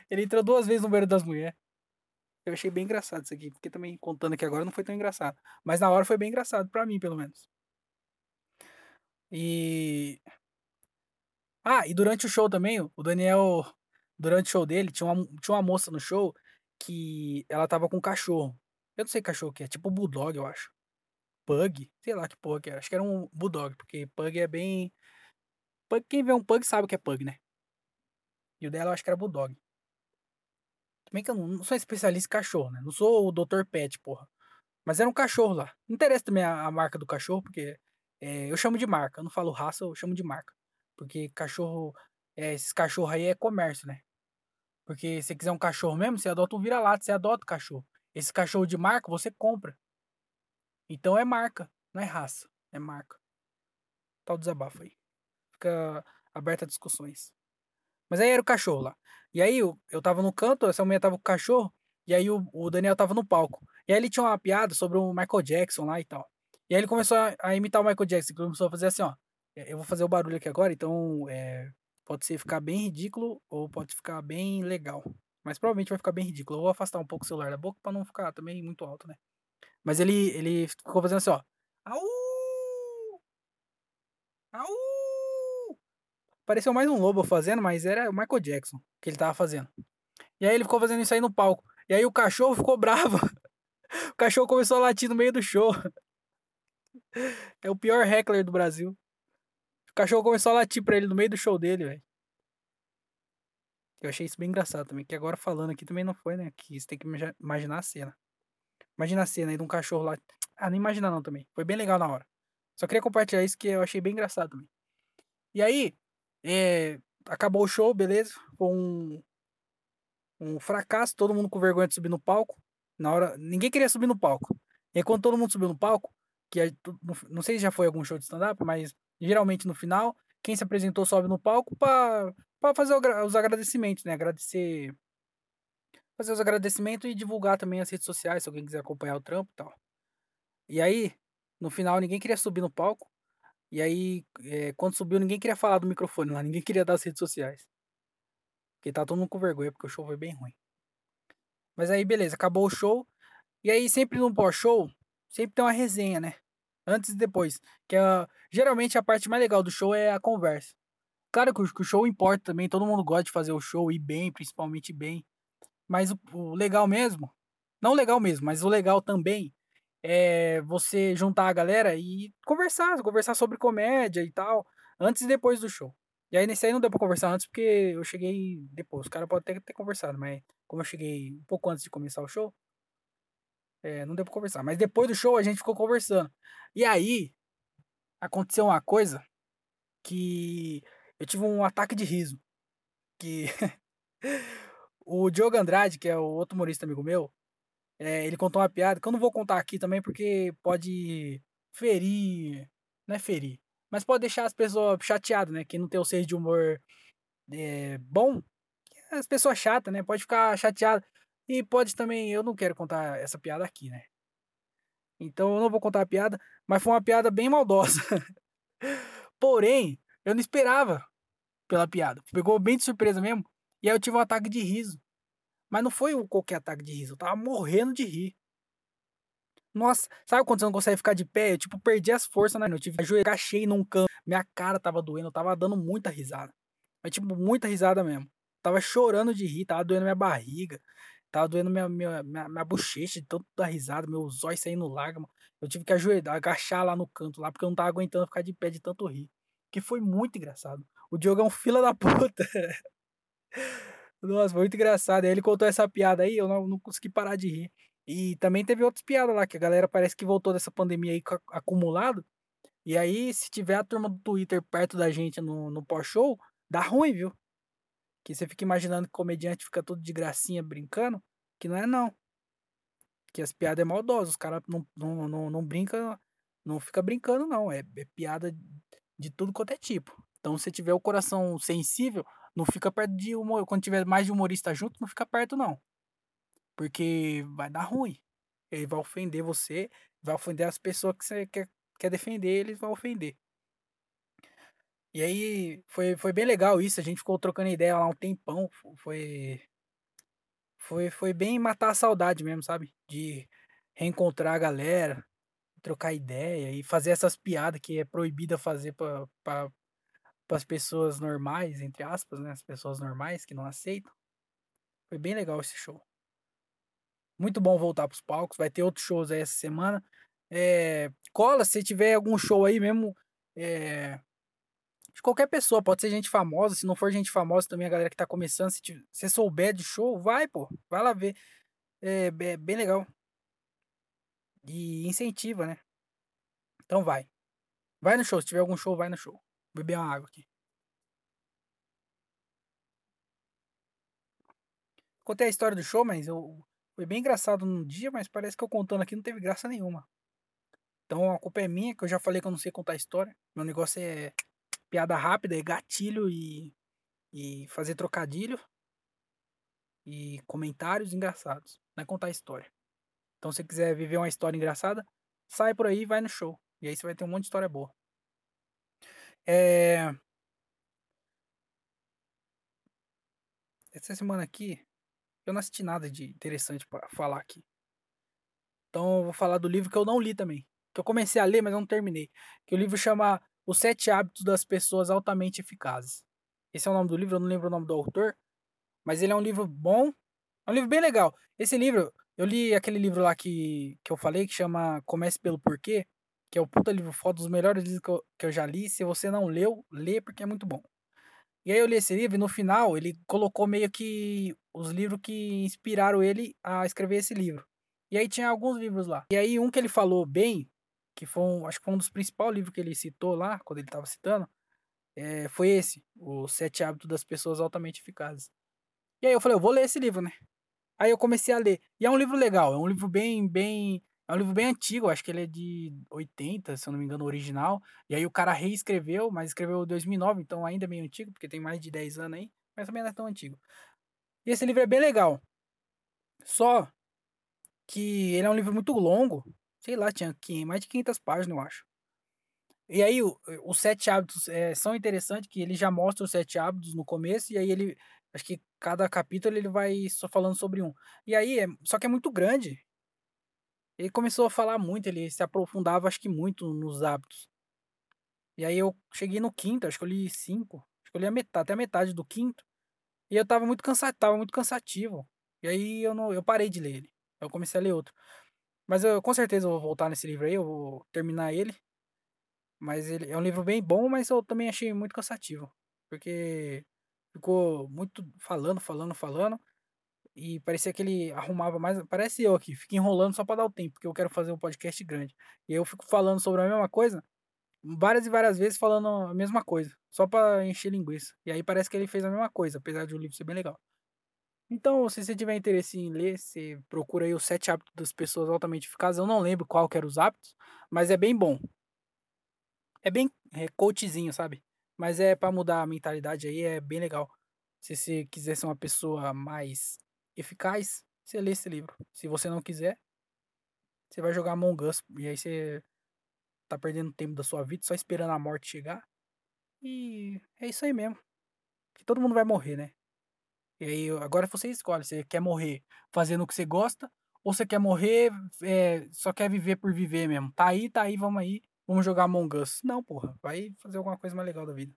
ele entrou duas vezes no banheiro das mulheres. Eu achei bem engraçado isso aqui, porque também contando aqui agora não foi tão engraçado. Mas na hora foi bem engraçado, para mim, pelo menos. E. Ah, e durante o show também, o Daniel, durante o show dele, tinha uma, tinha uma moça no show que ela tava com um cachorro. Eu não sei que cachorro que é, tipo bulldog, eu acho. Pug, sei lá que porra que era. Acho que era um bulldog, porque pug é bem pug, quem vê um pug sabe o que é pug, né? E o dela eu acho que era bulldog. Também que eu não, sou especialista em cachorro, né? Não sou o Dr. Pet, porra. Mas era um cachorro lá. Não interessa também a, a marca do cachorro, porque é, eu chamo de marca. Eu não falo raça, eu chamo de marca. Porque cachorro, é, esses cachorros aí é comércio, né? Porque se quiser um cachorro mesmo, você adota um vira-lata, você adota o cachorro. Esse cachorro de marca, você compra. Então é marca, não é raça, é marca. Tal desabafo aí. Fica aberta a discussões. Mas aí era o cachorro lá. E aí eu, eu tava no canto, essa mulher tava com o cachorro, e aí o, o Daniel tava no palco. E aí ele tinha uma piada sobre o Michael Jackson lá e tal. E aí ele começou a, a imitar o Michael Jackson, começou a fazer assim, ó. Eu vou fazer o barulho aqui agora, então é, pode ser ficar bem ridículo ou pode ficar bem legal. Mas provavelmente vai ficar bem ridículo. Eu vou afastar um pouco o celular da boca para não ficar também muito alto, né? Mas ele, ele ficou fazendo assim, ó. Au! Au! Pareceu mais um lobo fazendo, mas era o Michael Jackson que ele tava fazendo. E aí ele ficou fazendo isso aí no palco. E aí o cachorro ficou bravo. o cachorro começou a latir no meio do show. É o pior heckler do Brasil. O cachorro começou a latir pra ele no meio do show dele, velho. Eu achei isso bem engraçado também. Que agora falando aqui também não foi, né? Que você tem que imaginar a cena. Imagina a cena aí de um cachorro lá. Ah, não imagina não também. Foi bem legal na hora. Só queria compartilhar isso que eu achei bem engraçado também. E aí, é, acabou o show, beleza? Foi um, um fracasso, todo mundo com vergonha de subir no palco. Na hora, ninguém queria subir no palco. E aí, quando todo mundo subiu no palco, que não sei se já foi algum show de stand-up, mas geralmente no final, quem se apresentou sobe no palco para fazer os agradecimentos, né? Agradecer. Fazer os agradecimentos e divulgar também as redes sociais, se alguém quiser acompanhar o trampo e tal. E aí, no final, ninguém queria subir no palco. E aí, é, quando subiu, ninguém queria falar do microfone lá, ninguém queria dar as redes sociais. Porque tá todo mundo com vergonha, porque o show foi bem ruim. Mas aí, beleza, acabou o show. E aí, sempre no pós-show, sempre tem uma resenha, né? Antes e depois. Que é, geralmente a parte mais legal do show é a conversa. Claro que o, show importa também, todo mundo gosta de fazer o show e bem, principalmente bem. Mas o, o legal mesmo, não legal mesmo, mas o legal também é você juntar a galera e conversar, conversar sobre comédia e tal, antes e depois do show. E aí nesse aí não deu pra conversar antes porque eu cheguei depois. Os caras podem até ter conversado, mas como eu cheguei um pouco antes de começar o show, é, não deu pra conversar. Mas depois do show a gente ficou conversando. E aí aconteceu uma coisa que eu tive um ataque de riso. Que o Diogo Andrade, que é o outro humorista amigo meu, é, ele contou uma piada que eu não vou contar aqui também porque pode ferir. Não é ferir. Mas pode deixar as pessoas chateadas, né? Quem não tem o senso de humor é, bom, as pessoas chatas, né? Pode ficar chateado. E pode também. Eu não quero contar essa piada aqui, né? Então eu não vou contar a piada, mas foi uma piada bem maldosa. Porém, eu não esperava pela piada. Pegou bem de surpresa mesmo. E aí eu tive um ataque de riso. Mas não foi qualquer ataque de riso, eu tava morrendo de rir. Nossa, sabe quando você não consegue ficar de pé? Eu, tipo, perdi as forças, né? Eu tive ajoelho, agachei num canto, minha cara tava doendo, eu tava dando muita risada. Mas, tipo, muita risada mesmo. tava chorando de rir, tava doendo minha barriga, tava doendo minha, minha, minha, minha bochecha de tanto da risada, meus olhos saindo lágrimas. Eu tive que ajoelhar, agachar lá no canto, lá, porque eu não tava aguentando ficar de pé de tanto rir. Que foi muito engraçado. O Diogo é um fila da puta. Nossa, foi muito engraçado. Aí ele contou essa piada aí, eu não, não consegui parar de rir. E também teve outras piadas lá, que a galera parece que voltou dessa pandemia aí acumulado. E aí, se tiver a turma do Twitter perto da gente no, no pós-show, dá ruim, viu? Que você fica imaginando que comediante fica todo de gracinha brincando, que não é não. Que as piadas é maldosas, os caras não, não, não, não brinca, não fica brincando não, é, é piada de tudo quanto é tipo. Então, se tiver o coração sensível, não fica perto de humor. Quando tiver mais de humorista junto, não fica perto, não. Porque vai dar ruim. Ele vai ofender você, vai ofender as pessoas que você quer, quer defender, eles vão ofender. E aí foi, foi bem legal isso, a gente ficou trocando ideia lá um tempão. Foi. Foi, foi bem matar a saudade mesmo, sabe? De reencontrar a galera, trocar ideia e fazer essas piadas que é proibida fazer pra, pra, para as pessoas normais, entre aspas, né? As pessoas normais que não aceitam. Foi bem legal esse show. Muito bom voltar para os palcos. Vai ter outros shows aí essa semana. É, cola, se tiver algum show aí mesmo, é, qualquer pessoa, pode ser gente famosa, se não for gente famosa também, a galera que tá começando, se você souber de show, vai, pô, vai lá ver. É, é bem legal. E incentiva, né? Então vai. Vai no show, se tiver algum show, vai no show. Beber uma água aqui. Contei a história do show, mas eu foi bem engraçado num dia, mas parece que eu contando aqui não teve graça nenhuma. Então a culpa é minha, que eu já falei que eu não sei contar história. Meu negócio é piada rápida, é gatilho e, e fazer trocadilho e comentários engraçados. Não é contar história. Então se você quiser viver uma história engraçada, sai por aí e vai no show. E aí você vai ter um monte de história boa. É... Essa semana aqui, eu não assisti nada de interessante para falar aqui. Então eu vou falar do livro que eu não li também. Que eu comecei a ler, mas não terminei. Que o livro chama Os Sete Hábitos das Pessoas Altamente Eficazes. Esse é o nome do livro, eu não lembro o nome do autor. Mas ele é um livro bom. É um livro bem legal. Esse livro, eu li aquele livro lá que, que eu falei, que chama Comece pelo Porquê. Que é o puta livro foda, dos melhores livros que eu, que eu já li. Se você não leu, lê porque é muito bom. E aí eu li esse livro e no final ele colocou meio que os livros que inspiraram ele a escrever esse livro. E aí tinha alguns livros lá. E aí um que ele falou bem, que foi um, acho que foi um dos principais livros que ele citou lá, quando ele estava citando, é, foi esse, O Sete Hábitos das Pessoas Altamente Eficazes. E aí eu falei, eu vou ler esse livro, né? Aí eu comecei a ler. E é um livro legal, é um livro bem, bem, é um livro bem antigo, acho que ele é de 80, se eu não me engano, original. E aí o cara reescreveu, mas escreveu em 2009, então ainda é meio antigo, porque tem mais de 10 anos aí, mas também não é tão antigo. E esse livro é bem legal. Só que ele é um livro muito longo, sei lá, tinha mais de 500 páginas, eu acho. E aí, os sete hábitos é, são interessantes, que ele já mostra os sete hábitos no começo, e aí ele, acho que cada capítulo ele vai só falando sobre um. E aí, é, só que é muito grande. Ele começou a falar muito, ele se aprofundava, acho que muito nos hábitos. E aí eu cheguei no quinto, acho que eu li cinco, acho que eu li a metade, até a metade do quinto. E eu tava muito cansado, tava muito cansativo. E aí eu não, eu parei de ler ele. Eu comecei a ler outro. Mas eu com certeza eu vou voltar nesse livro aí, eu vou terminar ele. Mas ele é um livro bem bom, mas eu também achei muito cansativo. Porque ficou muito falando, falando, falando. E parecia que ele arrumava mais. Parece eu aqui, fico enrolando só para dar o tempo, porque eu quero fazer um podcast grande. E eu fico falando sobre a mesma coisa, várias e várias vezes falando a mesma coisa, só para encher linguiça. E aí parece que ele fez a mesma coisa, apesar de o livro ser bem legal. Então, se você tiver interesse em ler, você procura aí os sete hábitos das pessoas altamente eficazes. Eu não lembro qual que eram os hábitos, mas é bem bom. É bem é, coachzinho, sabe? Mas é para mudar a mentalidade aí, é bem legal. Se você quiser ser uma pessoa mais eficaz, você lê esse livro. Se você não quiser, você vai jogar Among Us. E aí você tá perdendo tempo da sua vida só esperando a morte chegar. E é isso aí mesmo. Que todo mundo vai morrer, né? E aí, agora você escolhe, você quer morrer fazendo o que você gosta, ou você quer morrer, é, só quer viver por viver mesmo. Tá aí, tá aí, vamos aí, vamos jogar Among Us. Não, porra, vai fazer alguma coisa mais legal da vida.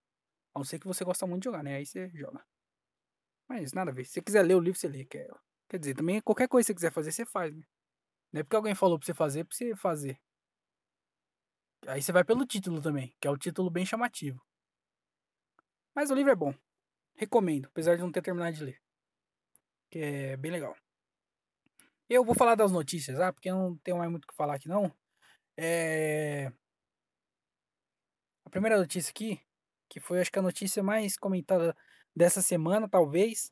A não ser que você gosta muito de jogar, né? Aí você joga. Mas nada a ver. Se você quiser ler o livro, você lê. Quer, quer dizer, também qualquer coisa que você quiser fazer, você faz, né? Não é porque alguém falou pra você fazer, pra você fazer. Aí você vai pelo título também, que é o título bem chamativo. Mas o livro é bom. Recomendo, apesar de não ter terminado de ler. Que é bem legal. Eu vou falar das notícias, ah, porque eu não tenho mais muito o que falar aqui não. É... A primeira notícia aqui, que foi acho que a notícia mais comentada dessa semana, talvez,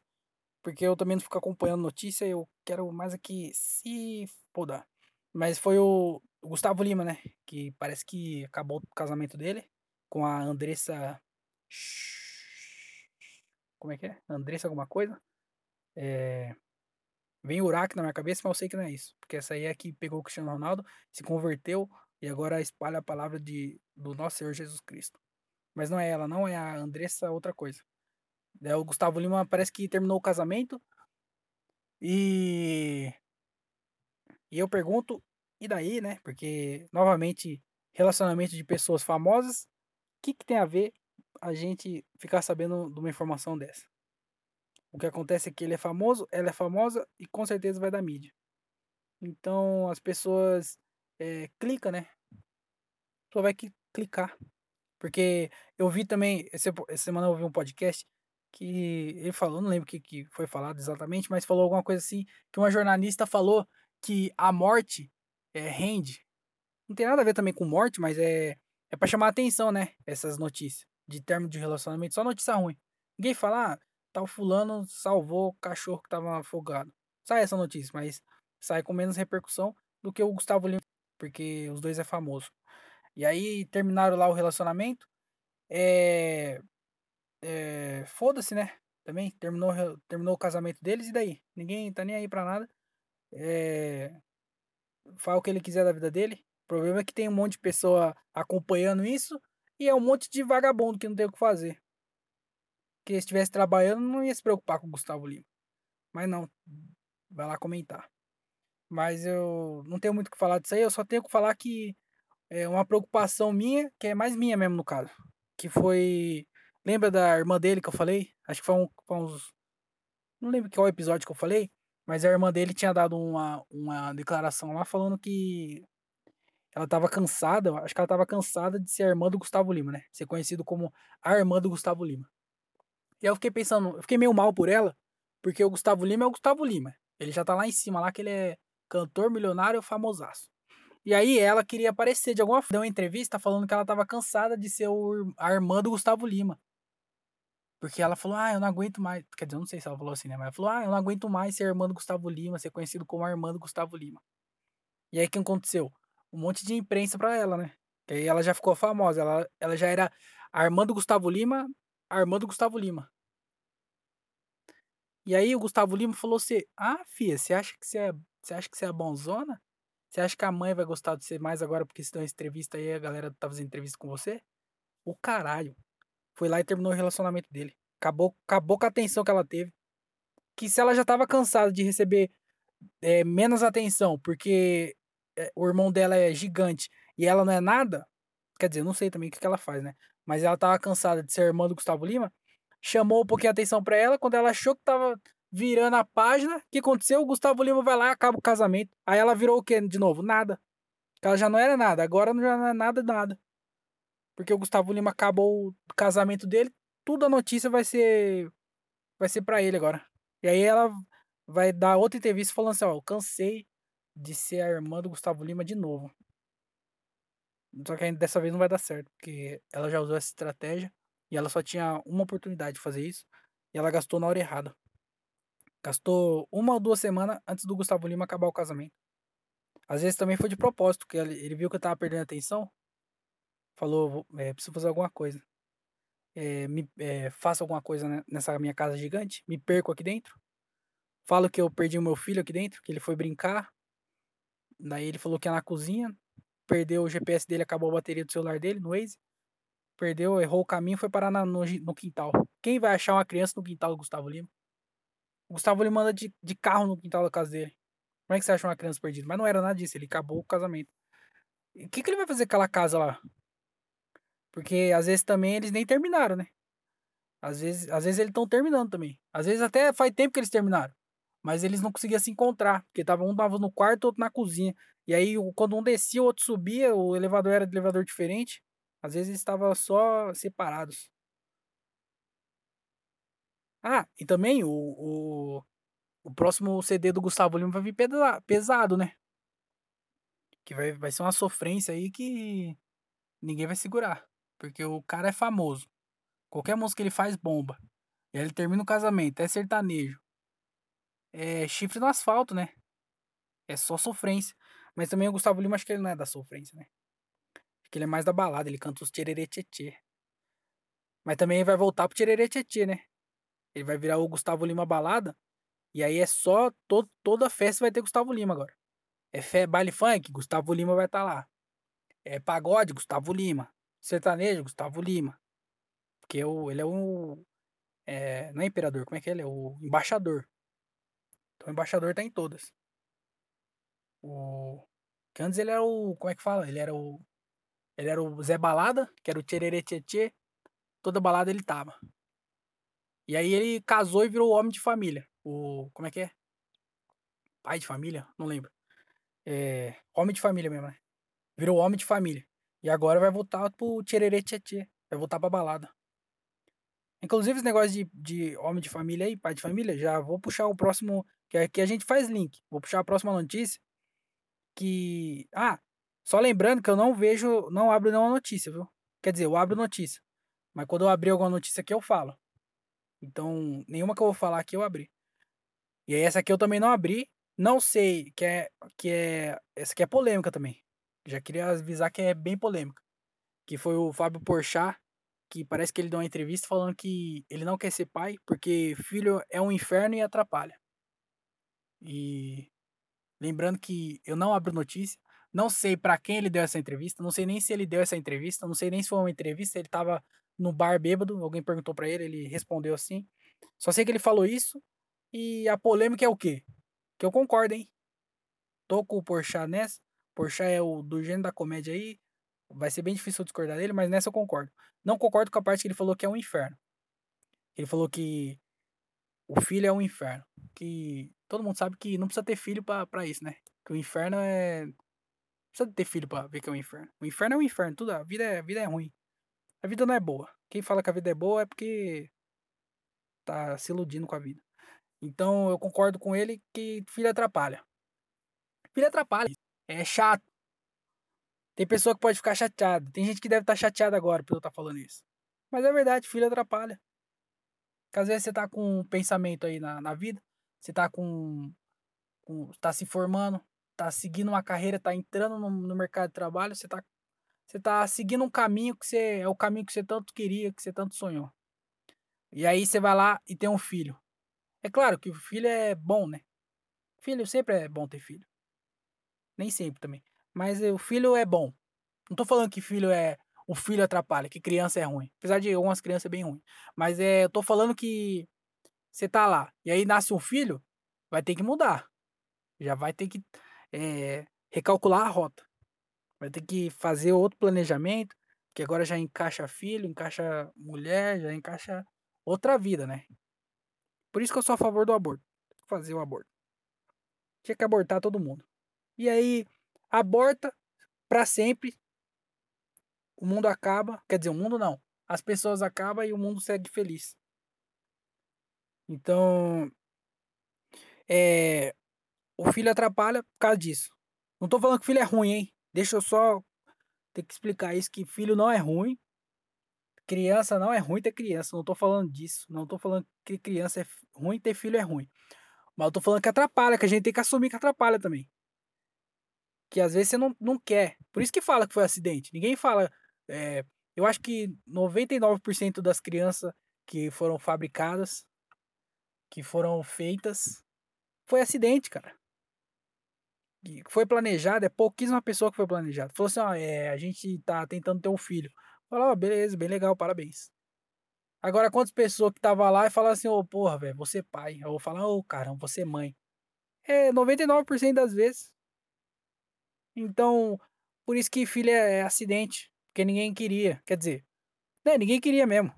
porque eu também não fico acompanhando notícia, eu quero mais aqui se foda. Mas foi o Gustavo Lima, né? Que parece que acabou o casamento dele com a Andressa como é que é? Andressa alguma coisa. É... Vem Uraque na minha cabeça, mas eu sei que não é isso. Porque essa aí é que pegou o Cristiano Ronaldo, se converteu e agora espalha a palavra de, do nosso Senhor Jesus Cristo. Mas não é ela, não é a Andressa, outra coisa. É, o Gustavo Lima parece que terminou o casamento. E. E eu pergunto, e daí, né? Porque, novamente, relacionamento de pessoas famosas, o que, que tem a ver a gente ficar sabendo de uma informação dessa. O que acontece é que ele é famoso, ela é famosa e com certeza vai dar mídia. Então as pessoas é, clicam, né? Só vai que clicar. Porque eu vi também, essa semana eu ouvi um podcast que ele falou, não lembro o que que foi falado exatamente, mas falou alguma coisa assim, que uma jornalista falou que a morte, eh, rende. Não tem nada a ver também com morte, mas é é pra chamar atenção, né, essas notícias de término de relacionamento, só notícia ruim. Ninguém fala: "Ah, tal fulano salvou o cachorro que estava afogado". Sai essa notícia, mas sai com menos repercussão do que o Gustavo Lima, porque os 2 é famoso. E aí terminaram lá o relacionamento, eh eh, foda-se, né, também, terminou terminou o casamento deles e daí? Ninguém tá nem aí pra nada. Eh, faz o que ele quiser da vida dele. O problema é que tem um monte de pessoa acompanhando isso e é um monte de vagabundo que não tem o que fazer. Que se estivesse trabalhando não ia se preocupar com o Gustavo Lima. Mas não, vai lá comentar. Mas eu não tenho muito o que falar disso aí, eu só tenho que falar que é uma preocupação minha, que é mais minha mesmo no caso, que foi lembra da irmã dele que eu falei? Acho que foi um foi uns não lembro qual episódio que eu falei, mas a irmã dele tinha dado uma uma declaração lá falando que ela estava cansada, acho que ela estava cansada de ser a irmã do Gustavo Lima, né, ser conhecido como a irmã do Gustavo Lima. E aí eu fiquei pensando, eu fiquei meio mal por ela, porque o Gustavo Lima é o Gustavo Lima. Ele já tá lá em cima, lá que ele é cantor milionário famosaço. E aí ela queria aparecer de alguma forma, deu uma entrevista falando que ela estava cansada de ser o a irmã do Gustavo Lima. Porque ela falou: "Ah, eu não aguento mais", quer dizer, eu não sei se ela falou assim, né, mas ela falou: "Ah, eu não aguento mais ser irmã do Gustavo Lima, ser conhecido como a irmã do Gustavo Lima". E aí o que aconteceu? Um monte de imprensa pra ela, né. Que aí ela já ficou famosa, ela ela já era a irmã do Gustavo Lima, a irmã do Gustavo Lima. E aí o Gustavo Lima falou assim: "Ah, filha, você acha que você é você acha que você é bonzona? Você acha que a mãe vai gostar de você mais agora porque você deu uma entrevista aí, a galera tá fazendo entrevista com você?" O caralho. Foi lá e terminou o relacionamento dele. Acabou acabou com a atenção que ela teve. Que se ela já estava cansada de receber, eh, menos atenção, porque, eh, o irmão dela é gigante e ela não é nada, quer dizer, eu não sei também o que que ela faz, né, mas ela estava cansada de ser irmã do Gustavo Lima, chamou um pouquinho a atenção pra ela, quando ela achou que estava virando a página, que aconteceu? O Gustavo Lima vai lá e acaba o casamento. Aí ela virou o quê de novo? Nada. Ela já não era nada, agora já não é nada, nada. Porque o Gustavo Lima acabou o casamento dele, tudo a notícia vai ser vai ser pra ele agora. E aí ela vai dar outra entrevista falando assim: "Ó, eu cansei de ser a irmã do Gustavo Lima de novo". Só que dessa vez não vai dar certo, porque ela já usou essa estratégia e ela só tinha uma oportunidade de fazer isso, e ela gastou na hora errada. Gastou 1 ou 2 semana antes do Gustavo Lima acabar o casamento. Às vezes também foi de propósito, que ele viu que eu estava perdendo atenção, falou: "Vou eh, preciso fazer alguma coisa. Eh, me faço alguma coisa ne nessa minha casa gigante, me perco aqui dentro, falo que eu perdi o meu filho aqui dentro, que ele foi brincar" daí ele falou que ia na cozinha, perdeu o GPS dele, acabou a bateria do celular dele no Waze, perdeu, errou o caminho, foi parar na no no quintal. Quem vai achar uma criança no quintal do Gustavo Lima? O Gustavo Lima anda de de carro no quintal da casa dele. Como é que você acha uma criança perdida? Mas não era nada disso, ele acabou o casamento. E que que ele vai fazer com aquela casa lá? Porque às vezes também eles nem terminaram, né. Às vezes às vezes eles estão terminando também. Às vezes até faz tempo que eles terminaram, mas eles não conseguiam se encontrar, porque estava um estava no quarto, outro na cozinha. E aí quando um descia, o outro subia, o elevador era de elevador diferente, às vezes estava só separados. Ah, e também o o o próximo CD do Gustavo Lima vai vir pesado, né. Que vai vai ser uma sofrência aí que ninguém vai segurar, porque o cara é famoso. Qualquer música que ele faz bomba. E aí ele termina o casamento, é sertanejo. É chifre no asfalto, né. É só sofrência. Mas também o Gustavo Lima acho que ele não é da sofrência, né. Acho que ele é mais da balada, ele canta os tchererê-tchê-tchê. Mas também vai voltar para o tchererê-tchê-tchê, né. Ele vai virar o Gustavo Lima balada, e aí é só to toda festa vai ter Gustavo Lima agora. É baile funk, Gustavo Lima vai estar lá. É pagode, Gustavo Lima. Sertanejo, Gustavo Lima. Porque o ele é o eh, não é imperador, como é que é? Ele é o embaixador. Então o embaixador tá em todas. O que antes ele era o como é que fala? Ele era o ele era o Zé Balada, que era o tchererê-tchê-tchê, toda balada ele estava. E aí ele casou e virou homem de família. O como é que é? Pai de família? Não lembro. Eh, homem de família mesmo, né. Virou homem de família. E agora vai voltar para o tchererê-tchê-tchê. Vai voltar pra balada. Inclusive, esse negócio de, de homem de família aí, pai de família, já vou puxar o próximo. Que aqui a gente faz link. Vou puxar a próxima notícia. Que. Ah, só lembrando que eu não vejo. Não abro nenhuma notícia, viu? Quer dizer, eu abro notícia. Mas quando eu abrir alguma notícia aqui, eu falo. Então, nenhuma que eu vou falar aqui eu abri. E aí, essa aqui eu também não abri. Não sei, que é. Que é essa aqui é polêmica também. Já queria avisar que é bem polêmica. Que foi o Fábio Porchat, que parece que ele deu uma entrevista falando que ele não quer ser pai porque filho é um inferno e atrapalha. E lembrando que eu não abro notícia, não sei para quem ele deu essa entrevista, não sei nem se ele deu essa entrevista, não sei nem se foi uma entrevista, ele tava no bar bêbado, alguém perguntou para ele, ele respondeu assim. Só sei que ele falou isso e a polêmica é o quê? Que eu concordo, hein? Tô com o Porchat nessa. Porchat é o do gênero da comédia aí. Vai ser bem difícil eu discordar dele, mas nessa eu concordo. Não concordo com a parte que ele falou que é um inferno. Ele falou que o filho é um inferno. Que todo mundo sabe que não precisa ter filho para isso, né? Que o inferno é. Não precisa ter filho pra ver que é um inferno. O inferno é um inferno. Tudo, a, vida é, a vida é ruim. A vida não é boa. Quem fala que a vida é boa é porque tá se iludindo com a vida. Então eu concordo com ele que filho atrapalha. Filho atrapalha. É chato. Tem pessoa que pode ficar chateada. Tem gente que deve estar tá chateada agora por eu estar tá falando isso. Mas é verdade, filho atrapalha. Porque às vezes você tá com um pensamento aí na, na vida. Você tá com, com. tá se formando. Tá seguindo uma carreira, tá entrando no, no mercado de trabalho. Você tá, você tá seguindo um caminho que você. É o caminho que você tanto queria, que você tanto sonhou. E aí você vai lá e tem um filho. É claro que o filho é bom, né? Filho sempre é bom ter filho. Nem sempre também. Mas o filho é bom. Não tô falando que filho é. O filho atrapalha, que criança é ruim. Apesar de algumas crianças é bem ruim. Mas é, eu tô falando que você tá lá. E aí nasce um filho, vai ter que mudar. Já vai ter que é, recalcular a rota. Vai ter que fazer outro planejamento. Que agora já encaixa filho, encaixa mulher, já encaixa outra vida, né? Por isso que eu sou a favor do aborto. Fazer o aborto. Tinha que abortar todo mundo. E aí, aborta para sempre. O mundo acaba. Quer dizer, o mundo não. As pessoas acabam e o mundo segue feliz. Então. É. O filho atrapalha por causa disso. Não tô falando que filho é ruim, hein? Deixa eu só ter que explicar isso: que filho não é ruim. Criança não é ruim ter criança. Não tô falando disso. Não tô falando que criança é ruim, ter filho é ruim. Mas eu tô falando que atrapalha, que a gente tem que assumir que atrapalha também que às vezes você não, não quer. Por isso que fala que foi acidente. Ninguém fala. É, eu acho que 99% das crianças que foram fabricadas, que foram feitas, foi acidente, cara. Foi planejado, é pouquíssima pessoa que foi planejada. Falou assim: ó, é, a gente tá tentando ter um filho. Falou, beleza, bem legal, parabéns. Agora, quantas pessoas que tava lá e falaram assim, ô, oh, porra, velho, você é pai. Vou falar, ô, oh, caramba, você é mãe. É, 99% das vezes. Então, por isso que filho é, é acidente. Porque ninguém queria. Quer dizer, né, ninguém queria mesmo.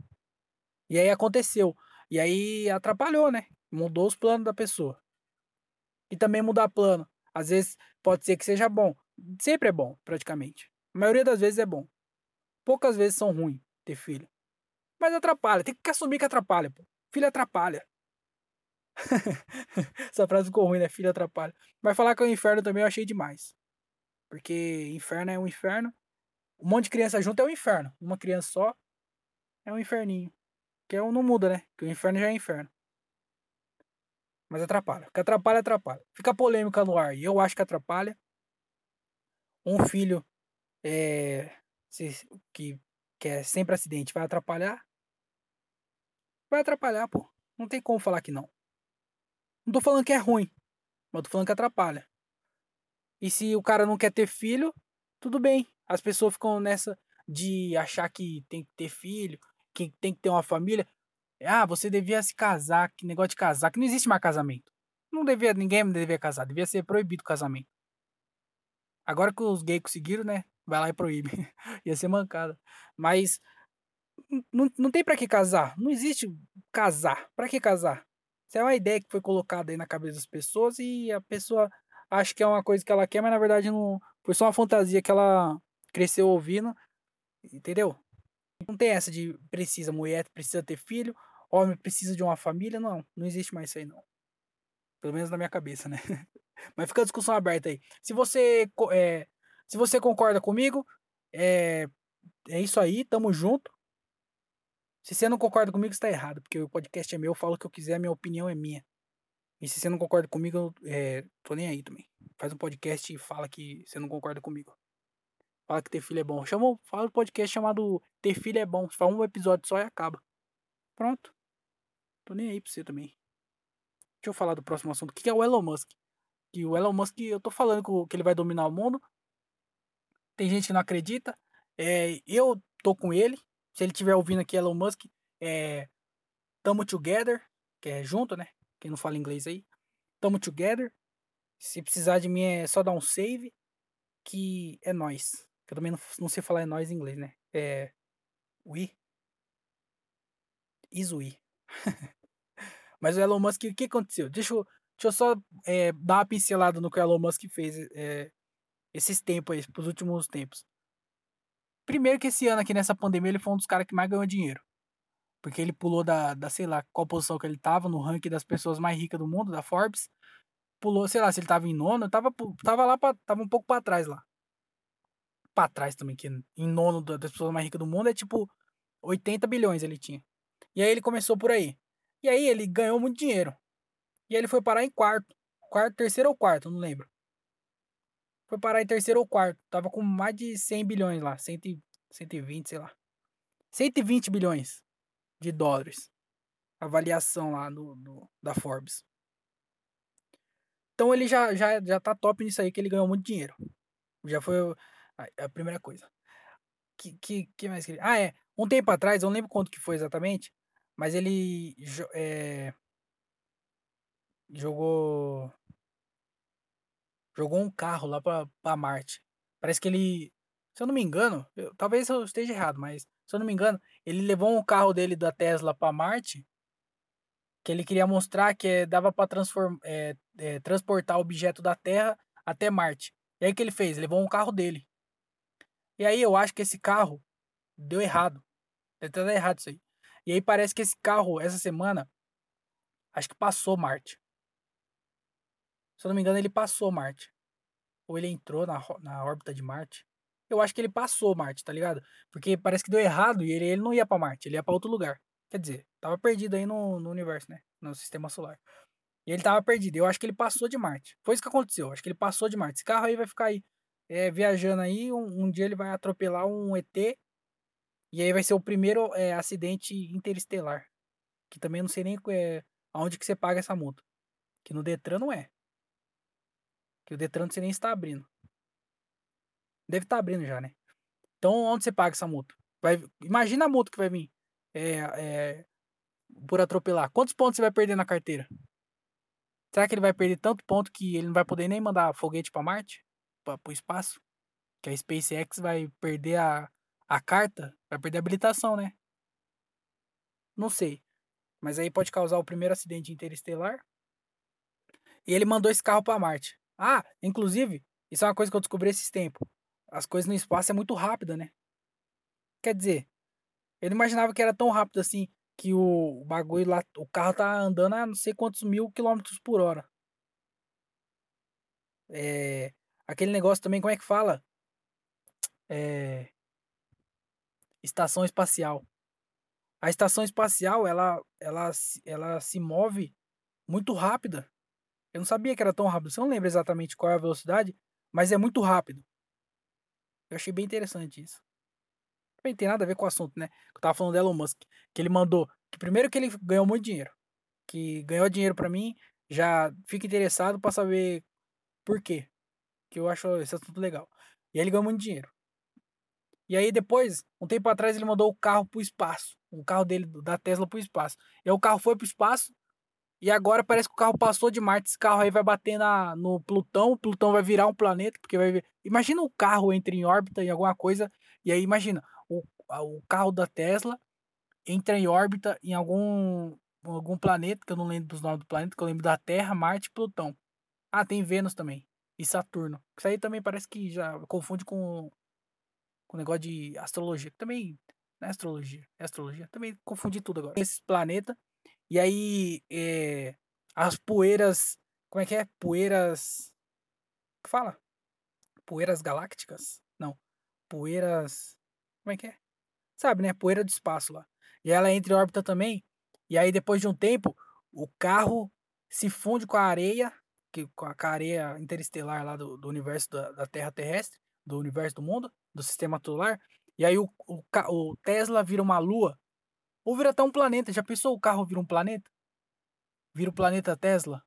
E aí aconteceu. E aí atrapalhou, né? Mudou os planos da pessoa. E também mudar plano. Às vezes pode ser que seja bom. Sempre é bom, praticamente. A maioria das vezes é bom. Poucas vezes são ruins ter filho. Mas atrapalha. Tem que assumir que atrapalha, pô. Filho atrapalha. Essa frase ficou ruim, né? Filho atrapalha. Mas falar que é o inferno também eu achei demais. Porque inferno é um inferno. Um monte de criança junto é um inferno. Uma criança só é um inferninho. Que é, não muda, né? Que o inferno já é inferno. Mas atrapalha. Que atrapalha, atrapalha. Fica polêmica no ar. E eu acho que atrapalha. Um filho é, que, que é sempre acidente vai atrapalhar. Vai atrapalhar, pô. Não tem como falar que não. Não tô falando que é ruim. Mas tô falando que atrapalha. E se o cara não quer ter filho, tudo bem. As pessoas ficam nessa de achar que tem que ter filho, que tem que ter uma família. Ah, você devia se casar, que negócio de casar, que não existe mais casamento. Não devia, ninguém devia casar, devia ser proibido o casamento. Agora que os gays conseguiram, né? Vai lá e proíbe. Ia ser mancada. Mas não, não tem para que casar. Não existe casar. Para que casar? Isso é uma ideia que foi colocada aí na cabeça das pessoas e a pessoa acha que é uma coisa que ela quer, mas na verdade não foi só uma fantasia que ela cresceu ouvindo, entendeu? Não tem essa de precisa, mulher precisa ter filho, homem precisa de uma família, não. Não existe mais isso aí, não. Pelo menos na minha cabeça, né? Mas fica a discussão aberta aí. Se você, é, se você concorda comigo, é, é isso aí, tamo junto. Se você não concorda comigo, está errado, porque o podcast é meu, eu falo o que eu quiser, a minha opinião é minha. E se você não concorda comigo, eu é, tô nem aí também. Faz um podcast e fala que você não concorda comigo. Fala que ter filho é bom. Chama, fala um podcast chamado Ter Filho é Bom. Fala um episódio só e acaba. Pronto. Tô nem aí pra você também. Deixa eu falar do próximo assunto. O que é o Elon Musk? Que o Elon Musk, eu tô falando que ele vai dominar o mundo. Tem gente que não acredita. É, eu tô com ele. Se ele estiver ouvindo aqui, Elon Musk, é. Tamo together. Que é junto, né? Quem não fala inglês aí. Tamo together. Se precisar de mim é só dar um save. Que é nós. Eu também não, não sei falar é nós em inglês, né? É. We. Is we. Mas o Elon Musk, o que aconteceu? Deixa eu, deixa eu só é, dar uma pincelada no que o Elon Musk fez é, esses tempos aí, pros últimos tempos. Primeiro que esse ano aqui nessa pandemia ele foi um dos caras que mais ganhou dinheiro. Porque ele pulou da, da, sei lá, qual posição que ele tava no ranking das pessoas mais ricas do mundo, da Forbes. Pulou, sei lá, se ele tava em nono, tava, tava lá, pra, tava um pouco para trás lá. Para trás também, que em nono das pessoas mais ricas do mundo é tipo 80 bilhões ele tinha. E aí ele começou por aí. E aí ele ganhou muito dinheiro. E aí ele foi parar em quarto. Quarto, terceiro ou quarto, não lembro. Foi parar em terceiro ou quarto. Tava com mais de 100 bilhões lá. 100, 120, sei lá. 120 bilhões de dólares. Avaliação lá no, no, da Forbes. Então ele já, já, já tá top nisso aí, que ele ganhou muito dinheiro. Já foi a, primeira coisa. Que, que, que mais que ele... Ah, é. Um tempo atrás, eu não lembro quanto que foi exatamente, mas ele é, jogou jogou um carro lá pra Marte. Parece que ele, se eu não me engano, eu, talvez eu esteja errado, mas se eu não me engano, ele levou um carro dele da Tesla para Marte, que ele queria mostrar que é, dava para é, é, transportar objeto da Terra até Marte. E aí o que ele fez? Levou um carro dele. E aí eu acho que esse carro deu errado. Deve ter dado errado isso aí. E aí parece que esse carro, essa semana, acho que passou Marte. Se eu não me engano, ele passou Marte. Ou ele entrou na, na órbita de Marte. Eu acho que ele passou Marte, tá ligado? Porque parece que deu errado e ele, ele não ia para Marte, ele ia para outro lugar. Quer dizer, tava perdido aí no, no universo, né? No sistema solar. E ele tava perdido. Eu acho que ele passou de Marte. Foi isso que aconteceu. Acho que ele passou de Marte. Esse carro aí vai ficar aí é, viajando aí. Um, um, dia ele vai atropelar um ET e aí vai ser o primeiro é, acidente interestelar. Que também não sei nem é, aonde que você paga essa multa. Que no Detran não é. Que o Detran sei nem está abrindo. Deve estar tá abrindo já, né? Então onde você paga essa multa? Vai, imagina a multa que vai vir é, é, por atropelar. Quantos pontos você vai perder na carteira? Será que ele vai perder tanto ponto que ele não vai poder nem mandar foguete para Marte? Para o espaço? Que a SpaceX vai perder a, a carta, vai perder a habilitação, né? Não sei. Mas aí pode causar o primeiro acidente interestelar. E ele mandou esse carro para Marte. Ah, inclusive, isso é uma coisa que eu descobri esses tempos. As coisas no espaço é muito rápida, né? Quer dizer, eu não imaginava que era tão rápido assim que o, bagulho lá, o carro tá andando a não sei quantos mil quilômetros por hora. É, aquele negócio também, como é que fala? É, estação espacial. A estação espacial, ela, ela, ela se move muito rápida. Eu não sabia que era tão rápido. Você não lembra exatamente qual é a velocidade, mas é muito rápido. Eu achei bem interessante isso. Também tem nada a ver com o assunto, né? Eu tava falando do Elon Musk. Que ele mandou. Que primeiro que ele ganhou muito dinheiro. Que ganhou dinheiro para mim. Já fica interessado para saber por quê. Que eu acho esse assunto legal. E aí ele ganhou muito dinheiro. E aí depois, um tempo atrás, ele mandou o carro pro espaço. O carro dele, da Tesla, pro espaço. E aí o carro foi pro espaço. E agora parece que o carro passou de Marte. Esse carro aí vai bater na, no Plutão. O Plutão vai virar um planeta. Porque vai Imagina o carro entra em órbita em alguma coisa. E aí imagina, o, o carro da Tesla entra em órbita em algum, algum planeta, que eu não lembro dos nomes do planeta, que eu lembro da Terra, Marte e Plutão. Ah, tem Vênus também. E Saturno. Isso aí também parece que já confunde com com negócio de astrologia. Também Não é astrologia, é astrologia. Também confundi tudo agora. Esses planetas. E aí, é, as poeiras. Como é que é? Poeiras. fala? Poeiras galácticas? Não. Poeiras. Como é que é? Sabe, né? Poeira do espaço lá. E ela entra em órbita também. E aí, depois de um tempo, o carro se funde com a areia, que, com a areia interestelar lá do, do universo da, da Terra terrestre, do universo do mundo, do sistema solar. E aí o, o, o Tesla vira uma lua. Ou vira até um planeta. Já pensou o carro vira um planeta? Vira o planeta Tesla?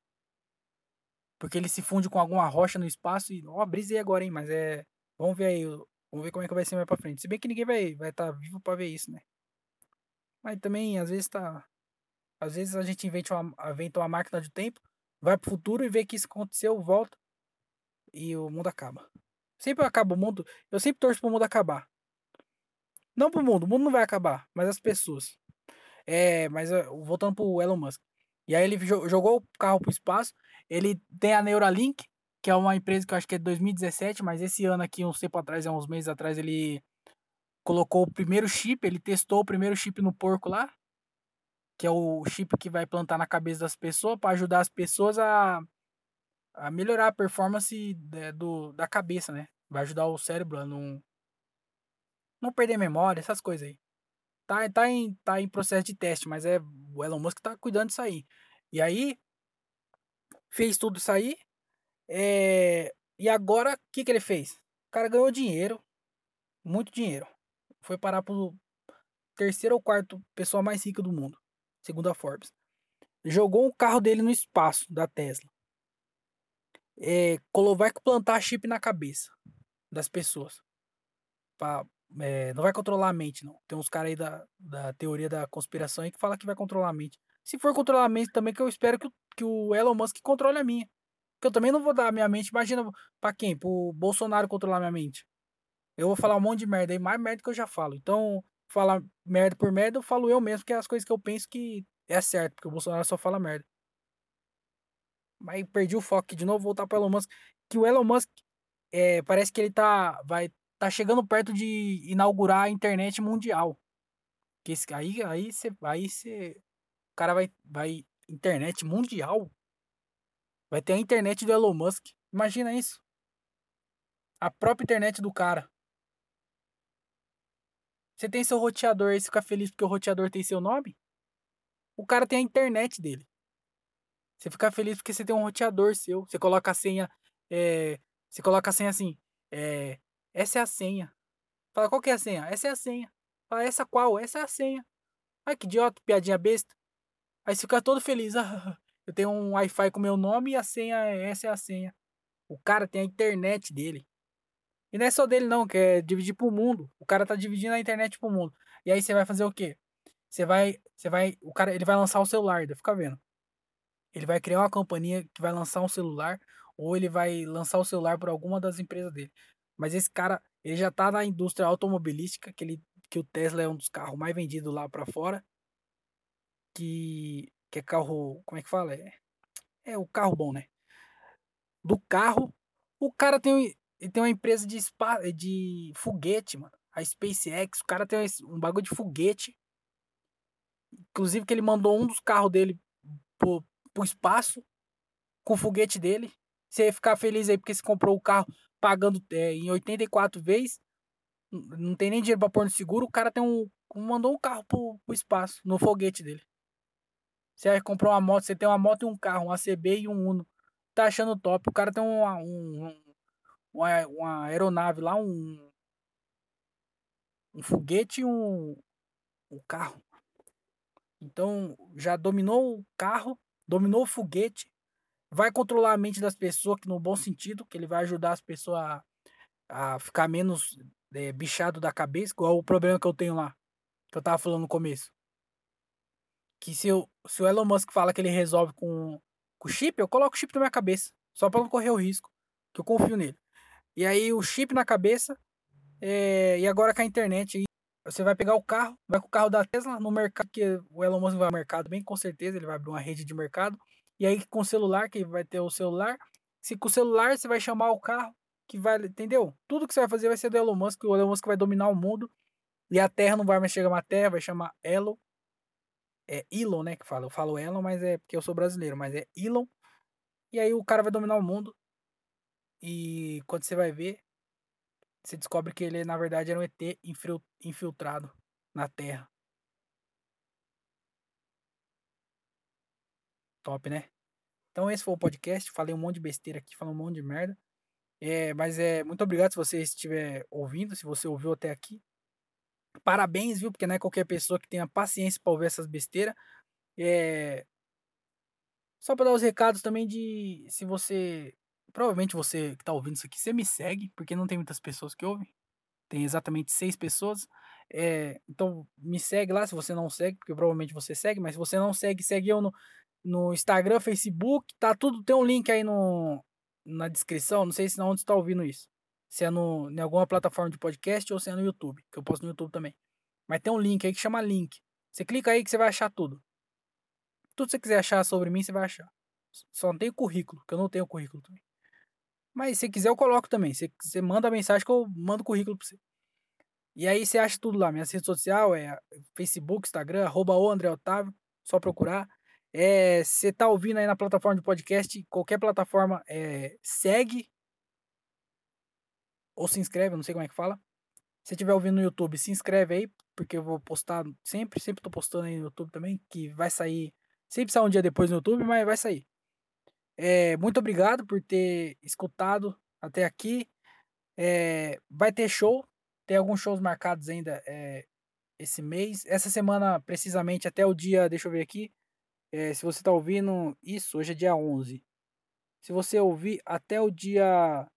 Porque ele se funde com alguma rocha no espaço e. Ó, oh, brisei agora, hein? Mas é. Vamos ver aí. Vamos ver como é que vai ser mais pra frente. Se bem que ninguém vai estar vai tá vivo pra ver isso, né? Mas também, às vezes, tá. Às vezes a gente inventa uma, inventa uma máquina de tempo, vai pro futuro e vê que isso aconteceu, volta e o mundo acaba. Sempre acaba o mundo. Eu sempre torço pro mundo acabar. Não pro mundo, o mundo não vai acabar, mas as pessoas. É, mas voltando pro Elon Musk. E aí ele jogou o carro pro espaço. Ele tem a Neuralink, que é uma empresa que eu acho que é de 2017, mas esse ano aqui, uns tempo atrás, uns meses atrás, ele colocou o primeiro chip, ele testou o primeiro chip no porco lá, que é o chip que vai plantar na cabeça das pessoas para ajudar as pessoas a, a melhorar a performance de, do, da cabeça, né? Vai ajudar o cérebro a não, não perder memória, essas coisas aí. Tá, tá, em, tá em processo de teste, mas é o Elon Musk tá cuidando disso aí. E aí, fez tudo isso aí. É, e agora, o que, que ele fez? O cara ganhou dinheiro, muito dinheiro. Foi parar pro terceiro ou quarto pessoa mais rica do mundo, segundo a Forbes. Jogou o carro dele no espaço da Tesla. É, vai plantar chip na cabeça das pessoas. Pra, é, não vai controlar a mente, não. Tem uns caras aí da, da teoria da conspiração aí que fala que vai controlar a mente. Se for controlar a mente também, que eu espero que, que o Elon Musk controle a minha. Porque eu também não vou dar a minha mente. Imagina pra quem? Pro Bolsonaro controlar a minha mente. Eu vou falar um monte de merda aí, mais merda que eu já falo. Então, falar merda por merda, eu falo eu mesmo, que é as coisas que eu penso que é certo, porque o Bolsonaro só fala merda. Mas perdi o foco aqui de novo, voltar pro Elon Musk. Que o Elon Musk é, parece que ele tá, vai, tá chegando perto de inaugurar a internet mundial. Que esse, aí aí você aí você o cara vai vai internet mundial. Vai ter a internet do Elon Musk. Imagina isso. A própria internet do cara. Você tem seu roteador e fica feliz porque o roteador tem seu nome? O cara tem a internet dele. Você fica feliz porque você tem um roteador seu. Você coloca a senha. É, você coloca a senha assim. É, essa é a senha. Fala, qual que é a senha? Essa é a senha. Fala, essa qual? Essa é a senha. Ai, que idiota, piadinha besta. Aí você fica todo feliz. Ah, eu tenho um Wi-Fi com meu nome e a senha, essa é a senha. O cara tem a internet dele. E não é só dele não, que é dividir pro mundo. O cara tá dividindo a internet pro mundo. E aí você vai fazer o quê? Você vai, você vai, o cara, ele vai lançar o celular, fica vendo. Ele vai criar uma companhia que vai lançar um celular ou ele vai lançar o celular por alguma das empresas dele. Mas esse cara, ele já tá na indústria automobilística, que ele que o Tesla é um dos carros mais vendidos lá para fora. Que que é carro, como é que fala? É, é o carro bom, né? Do carro, o cara tem tem uma empresa de, spa, de foguete, mano. A SpaceX, o cara tem um bagulho de foguete. Inclusive que ele mandou um dos carros dele pro, pro espaço com o foguete dele. Você ia ficar feliz aí porque você comprou o carro pagando é, em 84 vezes. Não tem nem dinheiro pra pôr no seguro. O cara tem um. Mandou um carro pro, pro espaço, no foguete dele. Você comprou uma moto, você tem uma moto e um carro, um ACB e um Uno. Tá achando top. O cara tem um, um, uma, uma aeronave lá, um, um foguete e um, um carro. Então já dominou o carro, dominou o foguete, vai controlar a mente das pessoas, que no bom sentido, que ele vai ajudar as pessoas a, a ficar menos é, bichado da cabeça, igual o problema que eu tenho lá, que eu tava falando no começo. Que se, eu, se o Elon Musk fala que ele resolve com, o chip, eu coloco o chip na minha cabeça, só para não correr o risco, que eu confio nele. E aí o chip na cabeça. É, e agora com a internet. Você vai pegar o carro, vai com o carro da Tesla no mercado, que o Elon Musk vai ao mercado, bem com certeza, ele vai abrir uma rede de mercado. E aí com o celular, que vai ter o celular. Se com o celular você vai chamar o carro, que vai, entendeu? Tudo que você vai fazer vai ser do Elon Musk, o Elon Musk vai dominar o mundo. E a Terra não vai mais chamar Terra, vai chamar Elon. É Elon, né, que fala. Eu falo Elon, mas é porque eu sou brasileiro, mas é Elon. E aí o cara vai dominar o mundo. E quando você vai ver, você descobre que ele, na verdade, era um ET infiltrado na Terra. Top, né? Então esse foi o podcast. Falei um monte de besteira aqui, falei um monte de merda. É, mas é muito obrigado se você estiver ouvindo, se você ouviu até aqui. Parabéns, viu? Porque não é qualquer pessoa que tenha paciência para ouvir essas besteiras. É... Só para dar os recados também de se você. Provavelmente você que tá ouvindo isso aqui, você me segue, porque não tem muitas pessoas que ouvem. Tem exatamente seis pessoas. É... Então me segue lá se você não segue, porque provavelmente você segue, mas se você não segue, segue eu no, no Instagram, Facebook, tá tudo. Tem um link aí no, na descrição. Não sei se não onde você tá ouvindo isso. Se é no, em alguma plataforma de podcast ou se é no YouTube, que eu posto no YouTube também. Mas tem um link aí que chama link. Você clica aí que você vai achar tudo. Tudo que você quiser achar sobre mim, você vai achar. Só não tem currículo, que eu não tenho currículo também. Mas se quiser, eu coloco também. Você, você manda a mensagem que eu mando o currículo pra você. E aí você acha tudo lá. Minha rede social é Facebook, Instagram, arroba o André Otávio. Só procurar. É, você tá ouvindo aí na plataforma de podcast, qualquer plataforma, é, segue ou se inscreve, não sei como é que fala. Se estiver ouvindo no YouTube, se inscreve aí, porque eu vou postar sempre, sempre tô postando aí no YouTube também, que vai sair, sempre sai um dia depois no YouTube, mas vai sair. É, muito obrigado por ter escutado até aqui. É, vai ter show, tem alguns shows marcados ainda é, esse mês. Essa semana, precisamente, até o dia, deixa eu ver aqui, é, se você está ouvindo isso, hoje é dia 11. Se você ouvir até o dia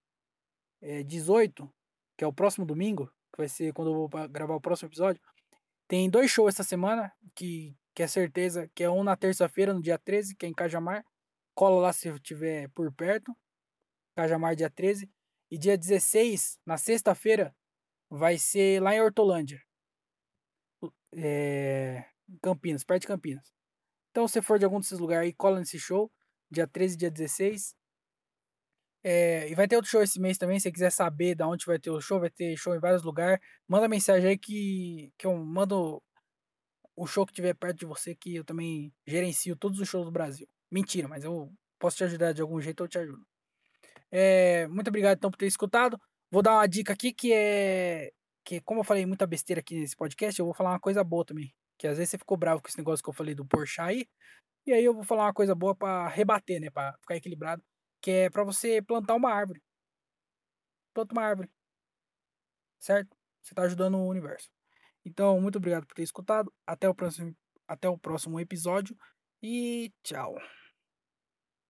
é, 18, que é o próximo domingo, que vai ser quando eu vou gravar o próximo episódio, tem dois shows essa semana, que, que é certeza, que é um na terça-feira, no dia 13, que é em Cajamar. Cola lá se tiver por perto. Cajamar, dia 13. E dia 16, na sexta-feira, vai ser lá em Hortolândia. É, Campinas, perto de Campinas. Então, se for de algum desses lugares aí, cola nesse show. Dia 13 e dia 16. É, e vai ter outro show esse mês também. Se você quiser saber de onde vai ter o show, vai ter show em vários lugares. Manda mensagem aí que, que eu mando o show que tiver perto de você, que eu também gerencio todos os shows do Brasil. Mentira, mas eu posso te ajudar de algum jeito, eu te ajudo. É, muito obrigado então por ter escutado. Vou dar uma dica aqui que é. Que, como eu falei muita besteira aqui nesse podcast, eu vou falar uma coisa boa também. Que às vezes você ficou bravo com esse negócio que eu falei do Porsche aí. E aí eu vou falar uma coisa boa para rebater, né? Para ficar equilibrado. Que é para você plantar uma árvore. Planta uma árvore. Certo? Você tá ajudando o universo. Então, muito obrigado por ter escutado. Até o próximo, até o próximo episódio. E tchau.